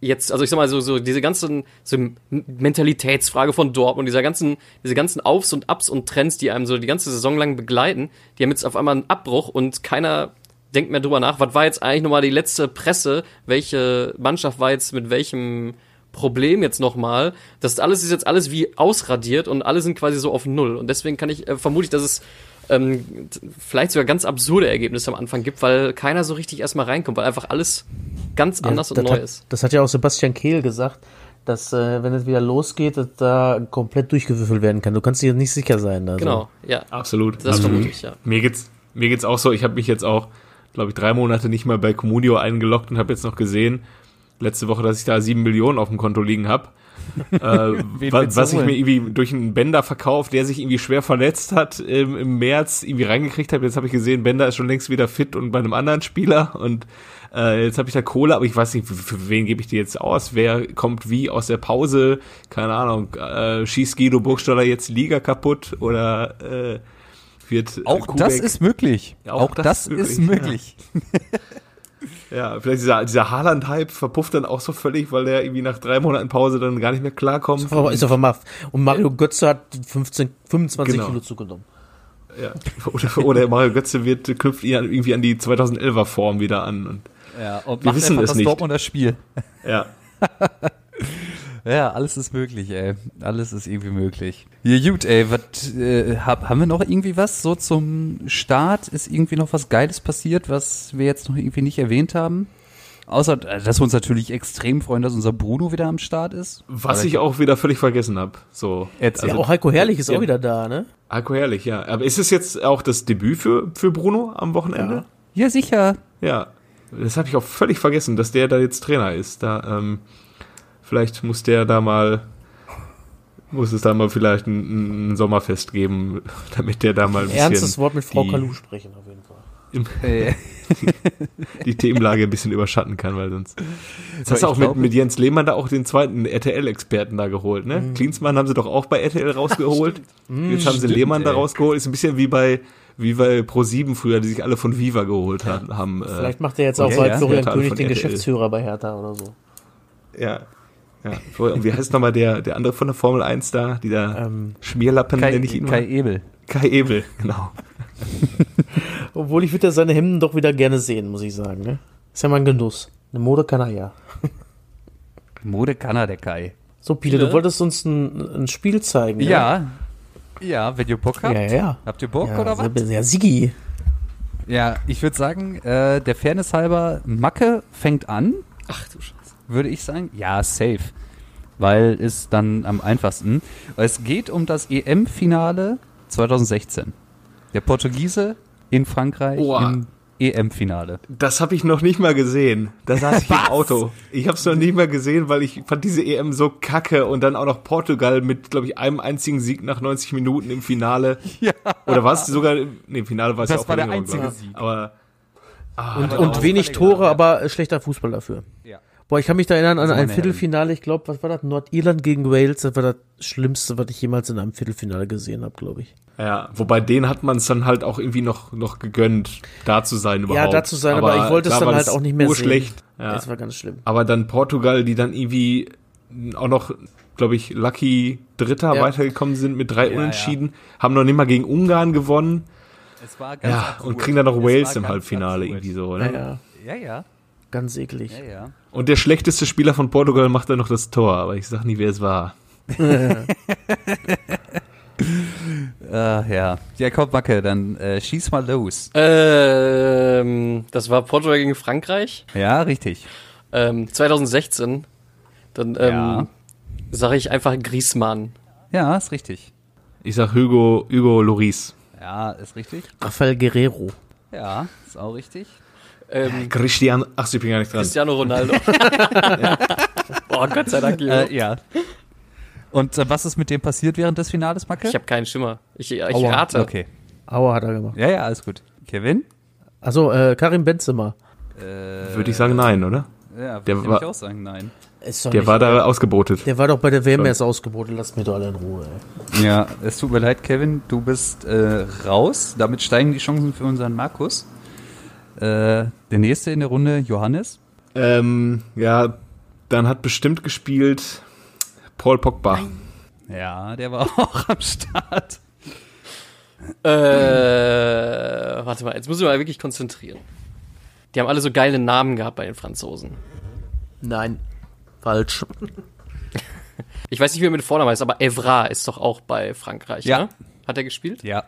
jetzt, also ich sag mal, so, so diese ganzen so Mentalitätsfrage von Dortmund, dieser ganzen, diese ganzen Aufs und Ups und Trends, die einem so die ganze Saison lang begleiten, die haben jetzt auf einmal einen Abbruch und keiner denkt mehr drüber nach, was war jetzt eigentlich nochmal die letzte Presse, welche Mannschaft war jetzt mit welchem Problem jetzt nochmal. Das alles ist jetzt alles wie ausradiert und alle sind quasi so auf Null. Und deswegen kann ich, äh, vermute ich, dass es ähm, vielleicht sogar ganz absurde Ergebnisse am Anfang gibt, weil keiner so richtig erstmal reinkommt, weil einfach alles ganz anders und das neu hat, ist. Das hat ja auch Sebastian Kehl gesagt, dass äh, wenn es wieder losgeht, dass da komplett durchgewürfelt werden kann. Du kannst dir nicht sicher sein. Also. Genau, ja. Absolut. Das Absolut. vermute ich, ja. Mir geht's, mir geht's auch so. Ich habe mich jetzt auch, glaube ich, drei Monate nicht mehr bei Comunio eingeloggt und habe jetzt noch gesehen, letzte Woche, dass ich da sieben Millionen auf dem Konto liegen habe. Äh, Wen wa- willst du was ich mir irgendwie durch einen Bender verkauft, der sich irgendwie schwer verletzt hat im, im März, irgendwie reingekriegt habe. Jetzt habe ich gesehen, Bender ist schon längst wieder fit und bei einem anderen Spieler und äh, jetzt habe ich da Kohle, aber ich weiß nicht, für, für wen gebe ich die jetzt aus? Wer kommt wie aus der Pause? Keine Ahnung. Äh, schießt Guido Burgstaller jetzt Liga kaputt oder äh, wird Auch Kubek- das ist möglich. Ja, auch, das, ist möglich. ja, vielleicht dieser, dieser Haaland-Hype verpufft dann auch so völlig, weil der irgendwie nach drei Monaten Pause dann gar nicht mehr klarkommt. Aber Ist auf einmal. Und Mario Götze hat 15, 25 Genau. Kilo zugenommen. Ja. Oder, oder Mario Götze wird, knüpft ihn irgendwie an die 2011er Form wieder an. Und, Ja, und Wir wissen es das nicht. Dortmunder Spiel. ja. Ja, alles ist möglich, ey. Alles ist irgendwie möglich. Ja, gut, ey, was, äh, hab, haben wir noch irgendwie was so zum Start? Ist irgendwie noch was Geiles passiert, was wir jetzt noch irgendwie nicht erwähnt haben? Außer, äh, dass wir uns natürlich extrem freuen, dass unser Bruno wieder am Start ist. Was ich auch wieder völlig vergessen habe. So. Erzähl. ja, auch Heiko Herrlich ist ja. auch wieder da, ne? Heiko Herrlich, ja. Aber ist es jetzt auch das Debüt für, für Bruno am Wochenende? Ja, sicher. Ja. Das habe ich auch völlig vergessen, dass der da jetzt Trainer ist. Da, ähm, vielleicht muss der da mal, muss es da mal vielleicht ein, ein Sommerfest geben, damit der da mal ein bisschen. Ernstes Wort mit Frau die- Kalu sprechen, auf jeden Fall. im, Äh, die Themenlage ein bisschen überschatten kann, weil sonst. Jetzt hast du auch mit, mit Jens Lehmann da auch den zweiten RTL-Experten da geholt, ne? Mhm. Klinsmann haben sie doch auch bei RTL rausgeholt. Jetzt haben sie Stimmt, Lehmann da ey. rausgeholt. Ist ein bisschen wie bei, wie bei Pro7 früher, die sich alle von Viva geholt haben. haben äh, Vielleicht macht er jetzt auch Ja, bald ja. Florian König den RTL. Geschäftsführer bei Hertha oder so. Ja. Ja. Und wie heißt nochmal der, der andere von der Formel 1 da? Die da Ähm, Schmierlappen, Kai, nenne ich ihn Kai mal. Ebel. Kai Ebel, genau. obwohl ich würde ja seine Hemden doch wieder gerne sehen, muss ich sagen. Ne? Ist ja mal ein Genuss. Eine Mode kann er ja. Mode kann er, der Kai. So, Pile, Ja. du wolltest uns ein, ein Spiel zeigen. ne? Ja. Ja, wenn ihr Bock habt. Ja, ja, ja. Habt ihr Bock ja, oder was? sehr- Ja, Sigi. Ja, ich würde sagen, äh, der Fairness halber, Macke fängt an, Ach du Scheiße. Würde ich sagen. Ja, safe. Weil ist dann am einfachsten. Es geht um das EM-Finale 2016. Der Portugiese in Frankreich Oha. im EM-Finale. Das habe ich noch nicht mal gesehen. Da saß ich im Auto. Ich habe es noch nicht mal gesehen, weil ich fand diese EM so kacke und dann auch noch Portugal mit, glaube ich, einem einzigen Sieg nach 90 Minuten im Finale. Ja. Oder war es sogar, nee, im Finale war es Das ja auch war der einzige. Sieg. Aber ah, Und, und wenig Tore, aber schlechter Fußball dafür. Ja. Boah, ich kann mich da erinnern an ein Viertelfinale, ich glaube, was war das? Nordirland gegen Wales, das war das Schlimmste, was ich jemals in einem Viertelfinale gesehen habe, glaube ich. Ja, wobei denen hat man es dann halt auch irgendwie noch, noch gegönnt, da zu sein überhaupt. Ja, da zu sein, aber, ich wollte es dann halt auch nicht mehr urschlecht. sehen. Ja. Das war ganz schlimm. Aber dann Portugal, die dann irgendwie auch noch, glaube ich, Lucky Dritter Ja. weitergekommen sind mit drei Ja, Unentschieden, haben noch nicht mal gegen Ungarn gewonnen. Es war ganz Ja, absurd. und kriegen dann noch Es Wales im ganz Halbfinale absurd. irgendwie so, Ja, oder? ja, Ja, ja. ganz eklig. Ja, ja. Und der schlechteste Spieler von Portugal macht dann noch das Tor, aber ich sag nie, wer es war. Äh, ja. Ja, komm, Macke, dann äh, schieß mal los. Ähm, das war Portugal gegen Frankreich. Ja, richtig. Ähm, 2016. Dann ähm, Ja. sage ich einfach Griezmann. Ja, ist richtig. Ich sag Hugo, Hugo Loris. Ja, ist richtig. Rafael Guerrero. Ja, ist auch richtig. Ähm, Christian, ach, ich bin gar nicht dran. Cristiano Ronaldo. Boah, Gott sei Dank. Äh, ja. Und äh, was ist mit dem passiert während des Finales, Macke? Ich habe keinen Schimmer. Ich, ich Aua, rate. Okay. Aua hat er gemacht. Ja, ja, alles gut. Kevin? Also äh, Karim Benzema. Würde ich sagen, nein, oder? Ja, würde ich war- auch sagen, nein. Der nicht, war da ausgebotet. der war doch bei der WM erst ausgeboten. Lasst mir doch alle in Ruhe. Ey. Ja, es tut mir leid, Kevin, du bist äh, raus. Damit steigen die Chancen für unseren Markus. Äh, der nächste in der Runde, Johannes. Ähm, ja, dann hat bestimmt gespielt Paul Pogba. Ja, der war auch am Start. Äh, warte mal, jetzt müssen wir mal wirklich konzentrieren. Die haben alle so geile Namen gehabt bei den Franzosen. Nein. Falsch. Ich weiß nicht, wie er mit Vornamen heißt, aber Evra ist doch auch bei Frankreich, Ja. ne? Hat er gespielt? Ja.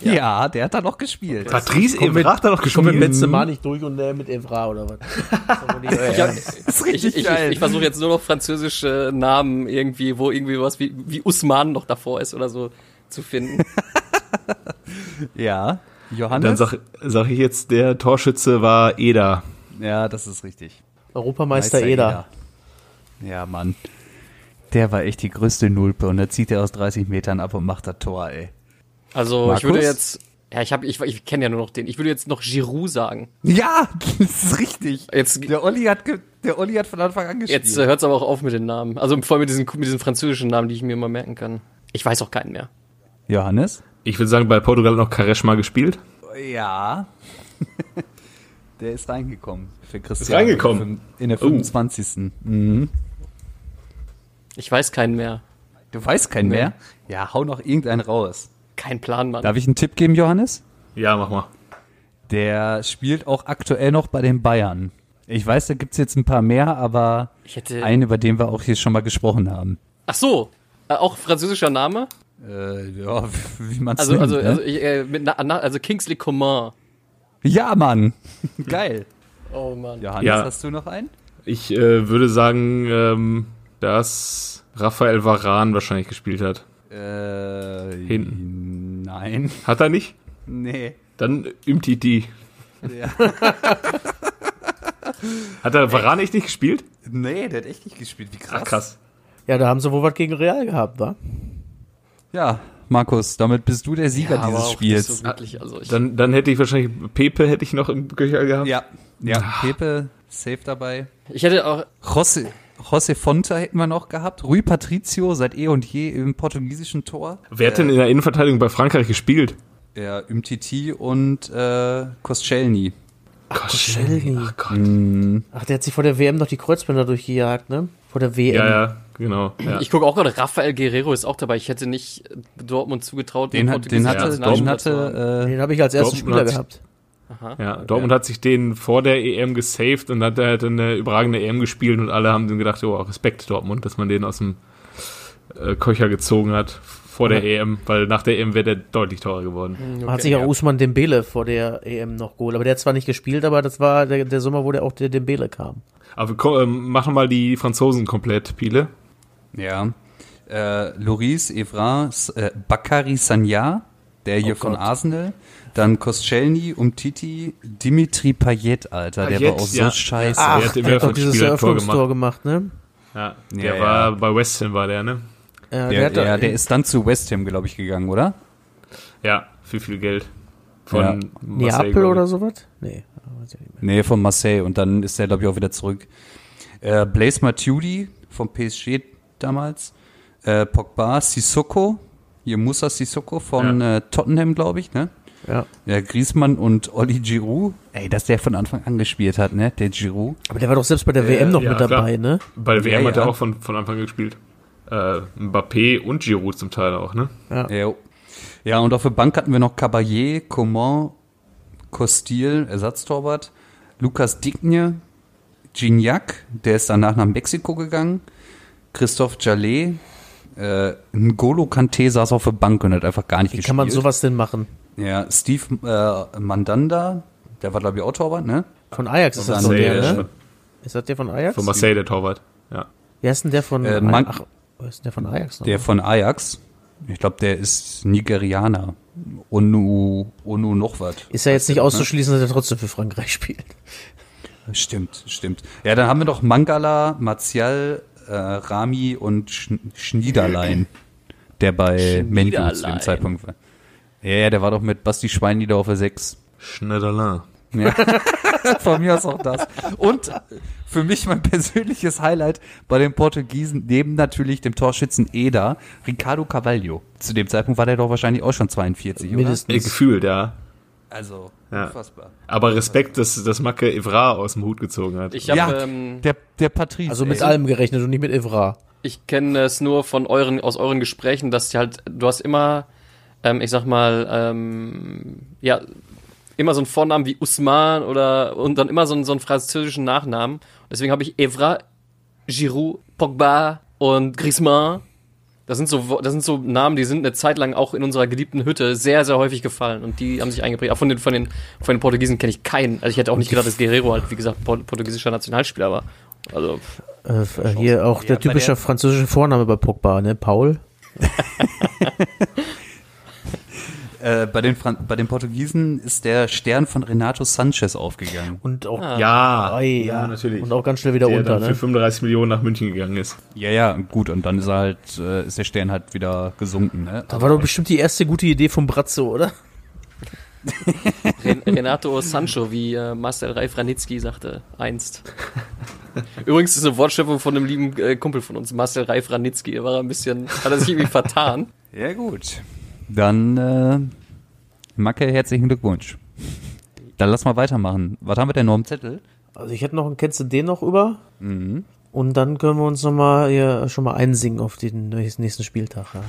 Ja, der hat da noch gespielt. Patrice Evra hat da noch Ich komme mit gespielt. Benzema nicht durch und der mit Evra oder was? Das ist euer Ich, ich, richtig ich, ich, geil. ich versuche jetzt nur noch französische Namen irgendwie, wo irgendwie was wie, wie Usman noch davor ist oder so zu finden. Ja. Johannes? Dann sag, sag ich jetzt, der Torschütze war Eder. ja, das ist richtig. Europameister Eder. Ja, Mann. Der war echt die größte Nulpe und da zieht er aus 30 Metern ab und macht das Tor, ey. Also Markus? ich würde jetzt, ja, ich habe, ich, ich kenne ja nur noch den. Ich würde jetzt noch Giroud sagen. Ja, das ist richtig. Jetzt, Der Olli hat, ge- der Olli hat von Anfang an gespielt. jetzt äh, hört's aber auch auf mit den Namen. Also vor allem mit diesen, mit diesen französischen Namen, die ich mir immer merken kann. Ich weiß auch keinen mehr. Johannes? Ich würde sagen, bei Portugal hat noch Karesch mal gespielt. Ja. der ist reingekommen für Christian. reingekommen? In der Oh. 25. Mhm. Ich weiß keinen mehr. Du weißt keinen mehr? Ja, hau noch irgendeinen raus. Kein Plan, Mann. Darf ich einen Tipp geben, Johannes? Ja, mach mal. Der spielt auch aktuell noch bei den Bayern. Ich weiß, da gibt's jetzt ein paar mehr, aber Ich hätte. einen, über den wir auch hier schon mal gesprochen haben. Ach so. Äh, auch französischer Name? Äh, ja, wie man's Also, nennt, also, ne? also, ich, äh, mit, na, na, also Kingsley Coman. Ja, Mann. Geil. Oh Mann. Johannes, Ja. hast du noch einen? Ich äh, würde sagen, ähm, dass Raphael Varan wahrscheinlich gespielt hat. Äh, Hinten. Nein. Hat er nicht? Nee. Dann Umtiti. Ja. Hat er Varan echt nicht gespielt? Nee, der hat echt nicht gespielt. Wie krass. Ach, krass. Ja, da haben sie wohl was gegen Real gehabt, wa? Ja, Markus, damit bist du der Sieger aber dieses auch Spiels. Nicht so wirklich, also ich, Dann, dann hätte ich wahrscheinlich Pepe hätte ich noch im Köcher gehabt. ja, ja, Pepe, safe dabei. ich hätte auch, José, José Fonta hätten wir noch gehabt. Rui Patricio seit eh und je im portugiesischen Tor. Wer hat denn in der Innenverteidigung bei Frankreich gespielt? Ja, Umtiti und äh, Koscielny. Koscielny. Ach Gott. Ach, der hat sich vor der WM noch die Kreuzbänder durchgejagt, ne? Vor der WM. Ja, ja, genau. Ja. ich gucke auch gerade, Rafael Guerrero ist auch dabei. Ich hätte nicht Dortmund zugetraut. Den, hat, den hatte, portugiesischen den hatte, äh, Den habe ich als ersten Dortmund Spieler hat gehabt. Ja, Dortmund hat sich den vor der EM gesaved und hat halt eine überragende EM gespielt und alle haben dann gedacht, oh, Respekt Dortmund, dass man den aus dem äh, Köcher gezogen hat vor der EM, weil nach der EM wäre der deutlich teurer geworden. Man hat sich auch Usman Dembele vor der EM noch geholt. Aber der hat zwar nicht gespielt, aber das war der, der Sommer, wo der auch der Dembele kam. Aber komm, ähm, mach noch mal die Franzosen komplett, Piele. ja, äh, Loris, Evra, äh, Bakary Sanya, der hier Oh von Gott. Arsenal. Dann Koscielny, Umtiti, Dimitri Payet, Alter, der Payet, war auch so ja. scheiße. Ah, Ach, der hat der hat doch dieses Eröffnungstor gemacht, ne? Ja, der Ja, war ja. bei West Ham war der, ne? Ja, Der, hat da- der, der ist dann zu West Ham, glaube ich, gegangen, oder? Ja, für viel Geld. Von Ja. Marseille, Neapel oder sowas? Nee. weiß ich nicht mehr. Nee, von Marseille. Und dann ist er, glaube ich, auch wieder zurück. Äh, Blaise Matuidi vom PSG damals. Äh, Pogba, Sissoko. Hier Musa Sissoko von äh, Tottenham, glaube ich, ne? Ja. Ja, Griezmann und Olli Giroud. Ey, dass der von Anfang an gespielt hat, ne? Der Giroud. Aber der war doch selbst bei der Äh, WM noch ja, mit dabei, klar. ne? Bei der WM Ja, hat er auch von, von Anfang an gespielt. Äh, Mbappé und Giroud zum Teil auch, ne? Ja. Ja, ja, und auf der Bank hatten wir noch Caballé, Coman, Costil, Ersatztorwart, Lukas Digne, Gignac, der ist danach nach Mexiko gegangen, Christophe Jallet, äh, N'Golo Kanté saß auf der Bank und hat einfach gar nicht Wie gespielt. kann man sowas denn machen? Ja, Steve äh, Mandanda, der war glaube ich auch Torwart, ne? Von Ajax ist das der, ne? Ist das der von Ajax? Von Marseille, der Torwart. Ja. Wer ist denn der von Äh, Man- Ach, wer ist denn der von Ajax noch? Der von Ajax. Ich glaube, der ist Nigerianer. Onu, Onu noch was. ist ja jetzt nicht ne? auszuschließen, dass er trotzdem für Frankreich spielt. Stimmt, stimmt. Ja, dann haben wir doch Mangala, Martial, äh, Rami und Sch Schniederlein, der bei Mendu zu dem. Zeitpunkt war. Ja, ja, der war doch mit Basti Schweinlieder auf der 6. Schneiderlin. Ja. Von mir aus auch das. Und für mich mein persönliches Highlight bei den Portugiesen, neben natürlich dem Torschützen Eder, Ricardo Carvalho. Zu dem Zeitpunkt war der doch wahrscheinlich auch schon 42, oder? Mindestens. gefühlt, ja. Also, Ja. unfassbar. Aber Respekt, dass, dass Macke Evra aus dem Hut gezogen hat. Ich habe, Ja, ähm, der, der Patrice. Also mit ey. allem gerechnet und nicht mit Evra. ich kenne es nur von euren, aus euren Gesprächen, dass die halt, du hast immer, ähm, ich sag mal, ähm, ja, immer so einen Vornamen wie Usman oder und dann immer so einen, so einen französischen Nachnamen. Deswegen habe ich Evra, Giroud, Pogba und Griezmann. Das sind so, das sind so Namen, die sind eine Zeit lang auch in unserer geliebten Hütte sehr, sehr häufig gefallen und die haben sich eingeprägt. Auch von den, von den, von den Portugiesen kenne ich keinen. Also ich hätte auch nicht gedacht, dass Guerrero halt, wie gesagt, port portugiesischer Nationalspieler war. Also, Äh, äh, hier auch der typische französische Vorname bei Pogba, ne? Paul. Äh, bei, den Fran bei den Portugiesen ist der Stern von Renato Sanchez aufgegangen. Und auch, ja, Ei, ja, natürlich. Und auch ganz schnell wieder der unter, dann für ne? 35 Millionen nach München gegangen ist. Ja, ja, gut. Und dann ist er halt, äh, ist der Stern halt wieder gesunken. Ne? Das war doch bestimmt die erste gute Idee vom Bratzo, oder? Ren Renato Sancho, wie äh, Marcel Reif Ranitzky sagte einst. Übrigens ist eine Wortschöpfung von einem lieben äh, Kumpel von uns, Marcel Reif Ranitzky. Er war ein bisschen, hat er sich irgendwie vertan. Ja, gut. Dann, äh, Macke, herzlichen Glückwunsch. Dann lass mal weitermachen. Was haben wir denn noch im Zettel? Also ich hätte noch einen, kennst du den noch über? Mhm. Und dann können wir uns noch mal hier schon mal einsingen auf den nächsten Spieltag. Ja.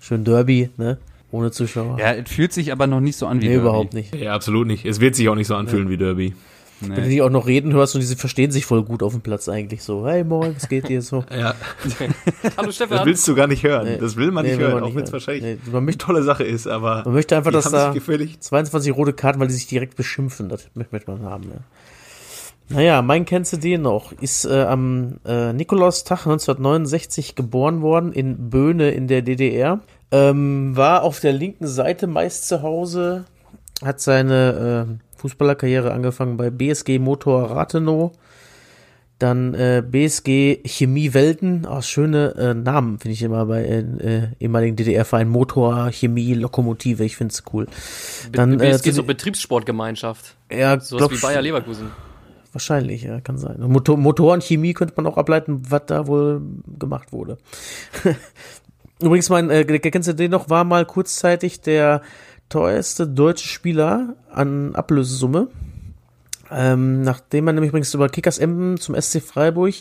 Schön Derby, ne? Ohne Zuschauer. Ja, es fühlt sich aber noch nicht so an wie nee, Derby. überhaupt nicht. Ja, absolut nicht. Es wird sich auch nicht so anfühlen wie Derby. Wenn du Nee. die auch noch reden hörst und die verstehen sich voll gut auf dem Platz eigentlich so. Hey moin, was geht dir so? Ja. Hallo Das Stefan. willst du gar nicht hören. Nee. Das will man Nee, nicht will hören, man auch nicht wenn es wahrscheinlich Nee, man eine tolle Sache ist, aber Man möchte einfach, dass da sich gefällig 22 rote Karten, weil die sich direkt beschimpfen. Das möchte man haben. Ne? Naja, mein kennst du den noch. Ist äh, am äh, Nikolaustag 1969 geboren worden in Böhne in der DDR. Ähm, war auf der linken Seite meist zu Hause. Hat seine äh, Fußballerkarriere angefangen bei BSG Motor Rathenow. Dann äh, BSG Chemie Welten, oh, schöne äh, Namen finde ich immer bei äh, ehemaligen DDR-Verein Motor, Chemie, Lokomotive, ich finde es cool. Dann, Dann, äh, so Betriebssportgemeinschaft. Ja, Sowas wie Bayer Leverkusen. Wahrscheinlich, ja, kann sein. Und Motor, Motorenchemie könnte man auch ableiten, was da wohl gemacht wurde. Übrigens, mein, äh, kennst du den noch, war mal kurzzeitig der teuerste deutsche Spieler an Ablösesumme. Ähm, nachdem man nämlich übrigens über Kickers Emden zum SC Freiburg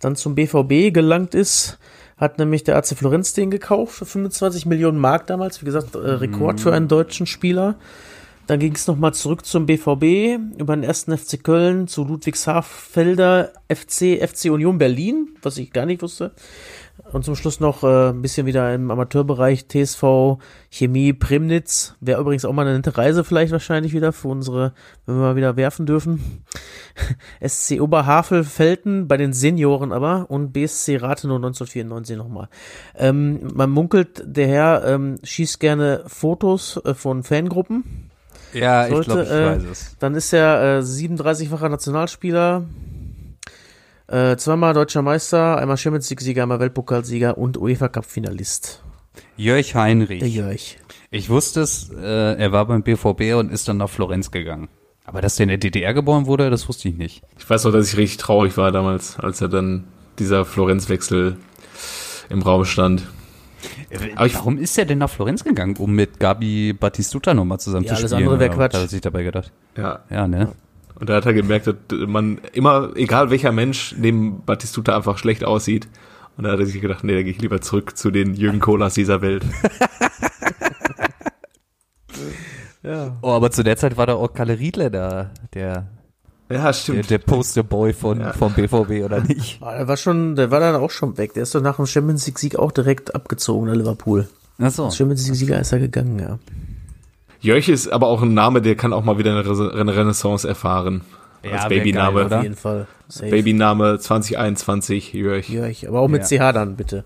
dann zum BVB gelangt ist, hat nämlich der AC Florenz den gekauft für 25 Millionen Mark damals. Wie gesagt, äh, Rekord für einen deutschen Spieler. Dann ging es nochmal zurück zum BVB über den ersten FC Köln zu Ludwigshafelder FC, FC Union Berlin, was ich gar nicht wusste. Und zum Schluss noch äh, ein bisschen wieder im Amateurbereich TSV Chemie Premnitz. Wäre übrigens auch mal eine nette Reise vielleicht wahrscheinlich wieder für unsere, wenn wir mal wieder werfen dürfen. SC Oberhavel-Felten bei den Senioren aber und BSC Rathenow 1994 nochmal. Ähm, man munkelt, der Herr ähm, schießt gerne Fotos äh, von Fangruppen. Ja, ich Sollte, glaube, ich äh, weiß es. Dann ist er äh, 37-facher Nationalspieler, äh, zweimal deutscher Meister, einmal Champions League-Sieger, einmal Weltpokalsieger und UEFA Cup-Finalist. Jörg Heinrich. Der Jörg. Ich wusste es, äh, er war beim BVB und ist dann nach Florenz gegangen. Aber dass der in der DDR geboren wurde, das wusste ich nicht. Ich weiß noch, dass ich richtig traurig war damals, als er dann dieser Florenzwechsel im Raum stand. Aber ich- Warum ist er denn nach Florenz gegangen, um mit Gabi Batistuta nochmal zusammen Ja, zu alles spielen? andere wär Oder Quatsch. Hat er sich dabei gedacht. Ja. Ja, ne? Und da hat er gemerkt, dass man immer, egal welcher Mensch neben Batistuta einfach schlecht aussieht. Und da hat er sich gedacht, nee, da gehe ich lieber zurück zu den Jürgen Kohlas dieser Welt. Ja. Oh, aber zu der Zeit war da auch Kalle Riedler da, der, Ja, der, stimmt. der Posterboy von, Ja. vom BVB, oder nicht? Ah, Der war schon, der war dann auch schon weg. Der ist doch nach dem Champions League-Sieg auch direkt abgezogen nach Liverpool. Ach so. Champions League-Sieger ist er gegangen, ja. Jörg ist aber auch ein Name, der kann auch mal wieder eine Re- eine Renaissance erfahren. Ja, Als Babyname. geil, Auf oder? jeden Fall. Safe. Babyname 2021, Jörg. Jörg. Aber auch mit CH dann, bitte.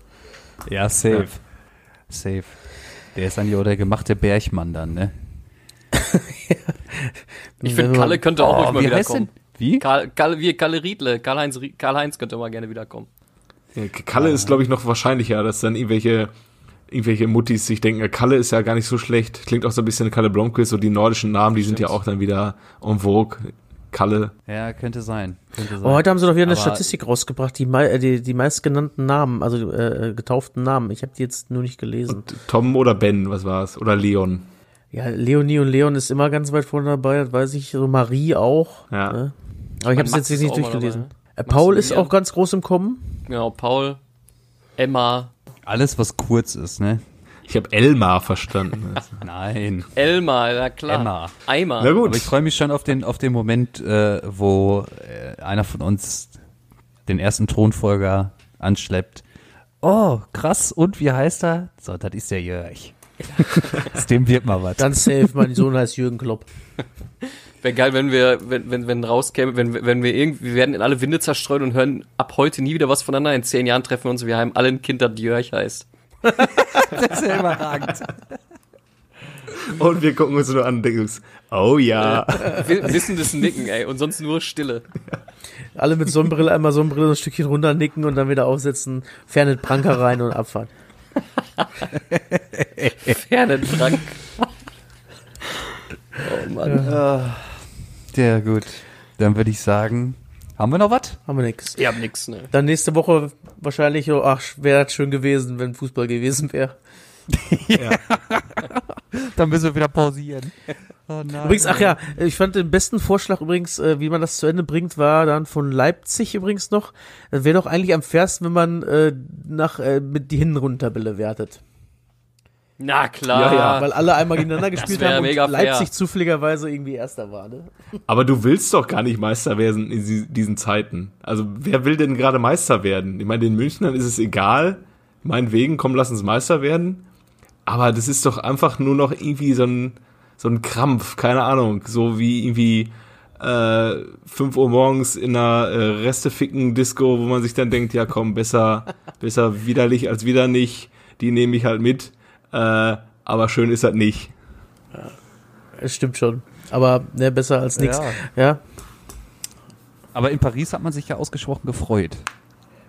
Ja, safe. Safe. Der ist eigentlich auch der gemachte Bergmann dann, ne? Ich finde, Kalle könnte auch ruhig mal Oh, wie heißt wiederkommen. denn? Wie? Karl, Karl, wie Kalle Riedle, Karl-Heinz, Rie- Karl-Heinz könnte mal gerne wiederkommen. Ja, Kalle ist, glaube ich, noch wahrscheinlicher, dass dann irgendwelche, irgendwelche Muttis sich denken, Kalle ist ja gar nicht so schlecht. Klingt auch so ein bisschen Kalle Blomqvist, so die nordischen Namen, die sind ja auch dann wieder en vogue. Kalle. Ja, könnte sein. Könnte sein. Oh, heute haben sie doch wieder eine Aber- Statistik rausgebracht, die, äh, die, die meistgenannten Namen, also äh, getauften Namen. Ich habe die jetzt nur nicht gelesen. Tom oder Ben, was war's? Oder Leon. Ja, Leonie und Leon ist immer ganz weit vorne dabei, das weiß ich. So Marie auch. Ja. Ne? Aber ich habe es jetzt nicht durchgelesen. dabei, ne? Äh, Paul ist auch ganz groß im Kommen. Genau, Paul, Emma, Alles, was kurz ist, ne? Ich habe Elmar verstanden. Nein. Elmar, ja klar. Emma. Eimer. Na gut. Aber ich freue mich schon auf den, auf den Moment, äh, wo äh, einer von uns den ersten Thronfolger anschleppt. Oh, krass. Und wie heißt er? So, das ist der Jörg. Aus dem wird mal was. Ganz safe, mein Sohn heißt Jürgen Klopp. Wäre geil, wenn wir, wenn, wenn, wenn rauskäme, wenn, wenn wir irgendwie, wir werden in alle Winde zerstreut und hören ab heute nie wieder was voneinander. In zehn Jahren treffen wir uns, wir haben alle ein Kind, das Jörg heißt. Das ist ja überragend. Und wir gucken uns nur an und denken uns, oh ja. Wir wissen das Nicken, ey, und sonst nur Stille. Alle mit Sonnenbrille, einmal Sonnenbrille ein Stückchen runternicken und dann wieder aufsetzen, Fernet Pranker rein und abfahren. Fernet Frank. Oh Mann. Ja, gut. Dann würde ich sagen, haben wir noch was? Haben wir nix. Ihr habt nix, ne? Dann nächste Woche wahrscheinlich, oh, ach, wäre schön gewesen, wenn Fußball gewesen wäre. Dann müssen wir wieder pausieren. Oh nein. Übrigens, ach ja, ich fand den besten Vorschlag übrigens, äh, wie man das zu Ende bringt, war dann von Leipzig übrigens noch. Das wäre doch eigentlich am fairsten, wenn man äh, nach äh, mit die Hinrundentabelle wertet. Na klar. Ja, ja. Weil alle einmal gegeneinander gespielt haben und fair. Leipzig zufälligerweise irgendwie Erster war, ne? Aber du willst doch gar nicht Meister werden in diesen Zeiten. Also wer will denn gerade Meister werden? Ich meine, den Münchnern ist es egal. Meinetwegen, komm, lass uns Meister werden. Aber das ist doch einfach nur noch irgendwie so ein, so ein Krampf, keine Ahnung. So wie irgendwie äh, 5 Uhr morgens in einer äh, Resteficken-Disco, wo man sich dann denkt, ja komm, besser, besser widerlich als wieder nicht. Die nehme ich halt mit. Äh, aber schön ist das nicht. Es stimmt schon. Aber ne, besser als nix. Ja. Ja. Aber in Paris hat man sich ja ausgesprochen gefreut.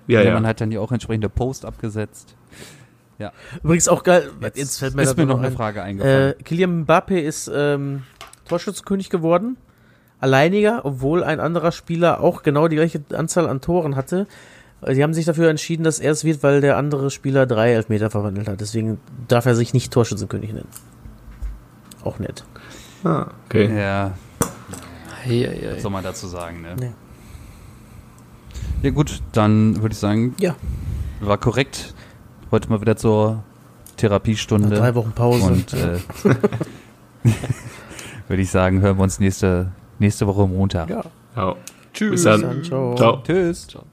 Ja, Ja, ja. Man hat dann ja auch entsprechende Post abgesetzt. Übrigens auch geil, jetzt, fällt mir, ist mir noch eine ein. Frage eingefallen. Äh, Kylian Mbappe ist ähm, Torschützenkönig geworden. Alleiniger, obwohl ein anderer Spieler auch genau die gleiche Anzahl an Toren hatte. Die haben sich dafür entschieden, dass er es wird, weil der andere Spieler drei Elfmeter verwandelt hat. Deswegen darf er sich nicht Torschützenkönig nennen. Auch nett. Ah, okay. ja, Hey, hey, was hey. soll man dazu sagen, ne? Nee. Ja gut, dann würde ich sagen, Ja. war korrekt. Heute mal wieder zur Therapiestunde. Nach drei Wochen Pause. Und äh, würde ich sagen, hören wir uns nächste, nächste Woche Montag. ja. Ja. Tschüss. Bis dann. Dann ciao. Ciao. Tschüss. Ciao.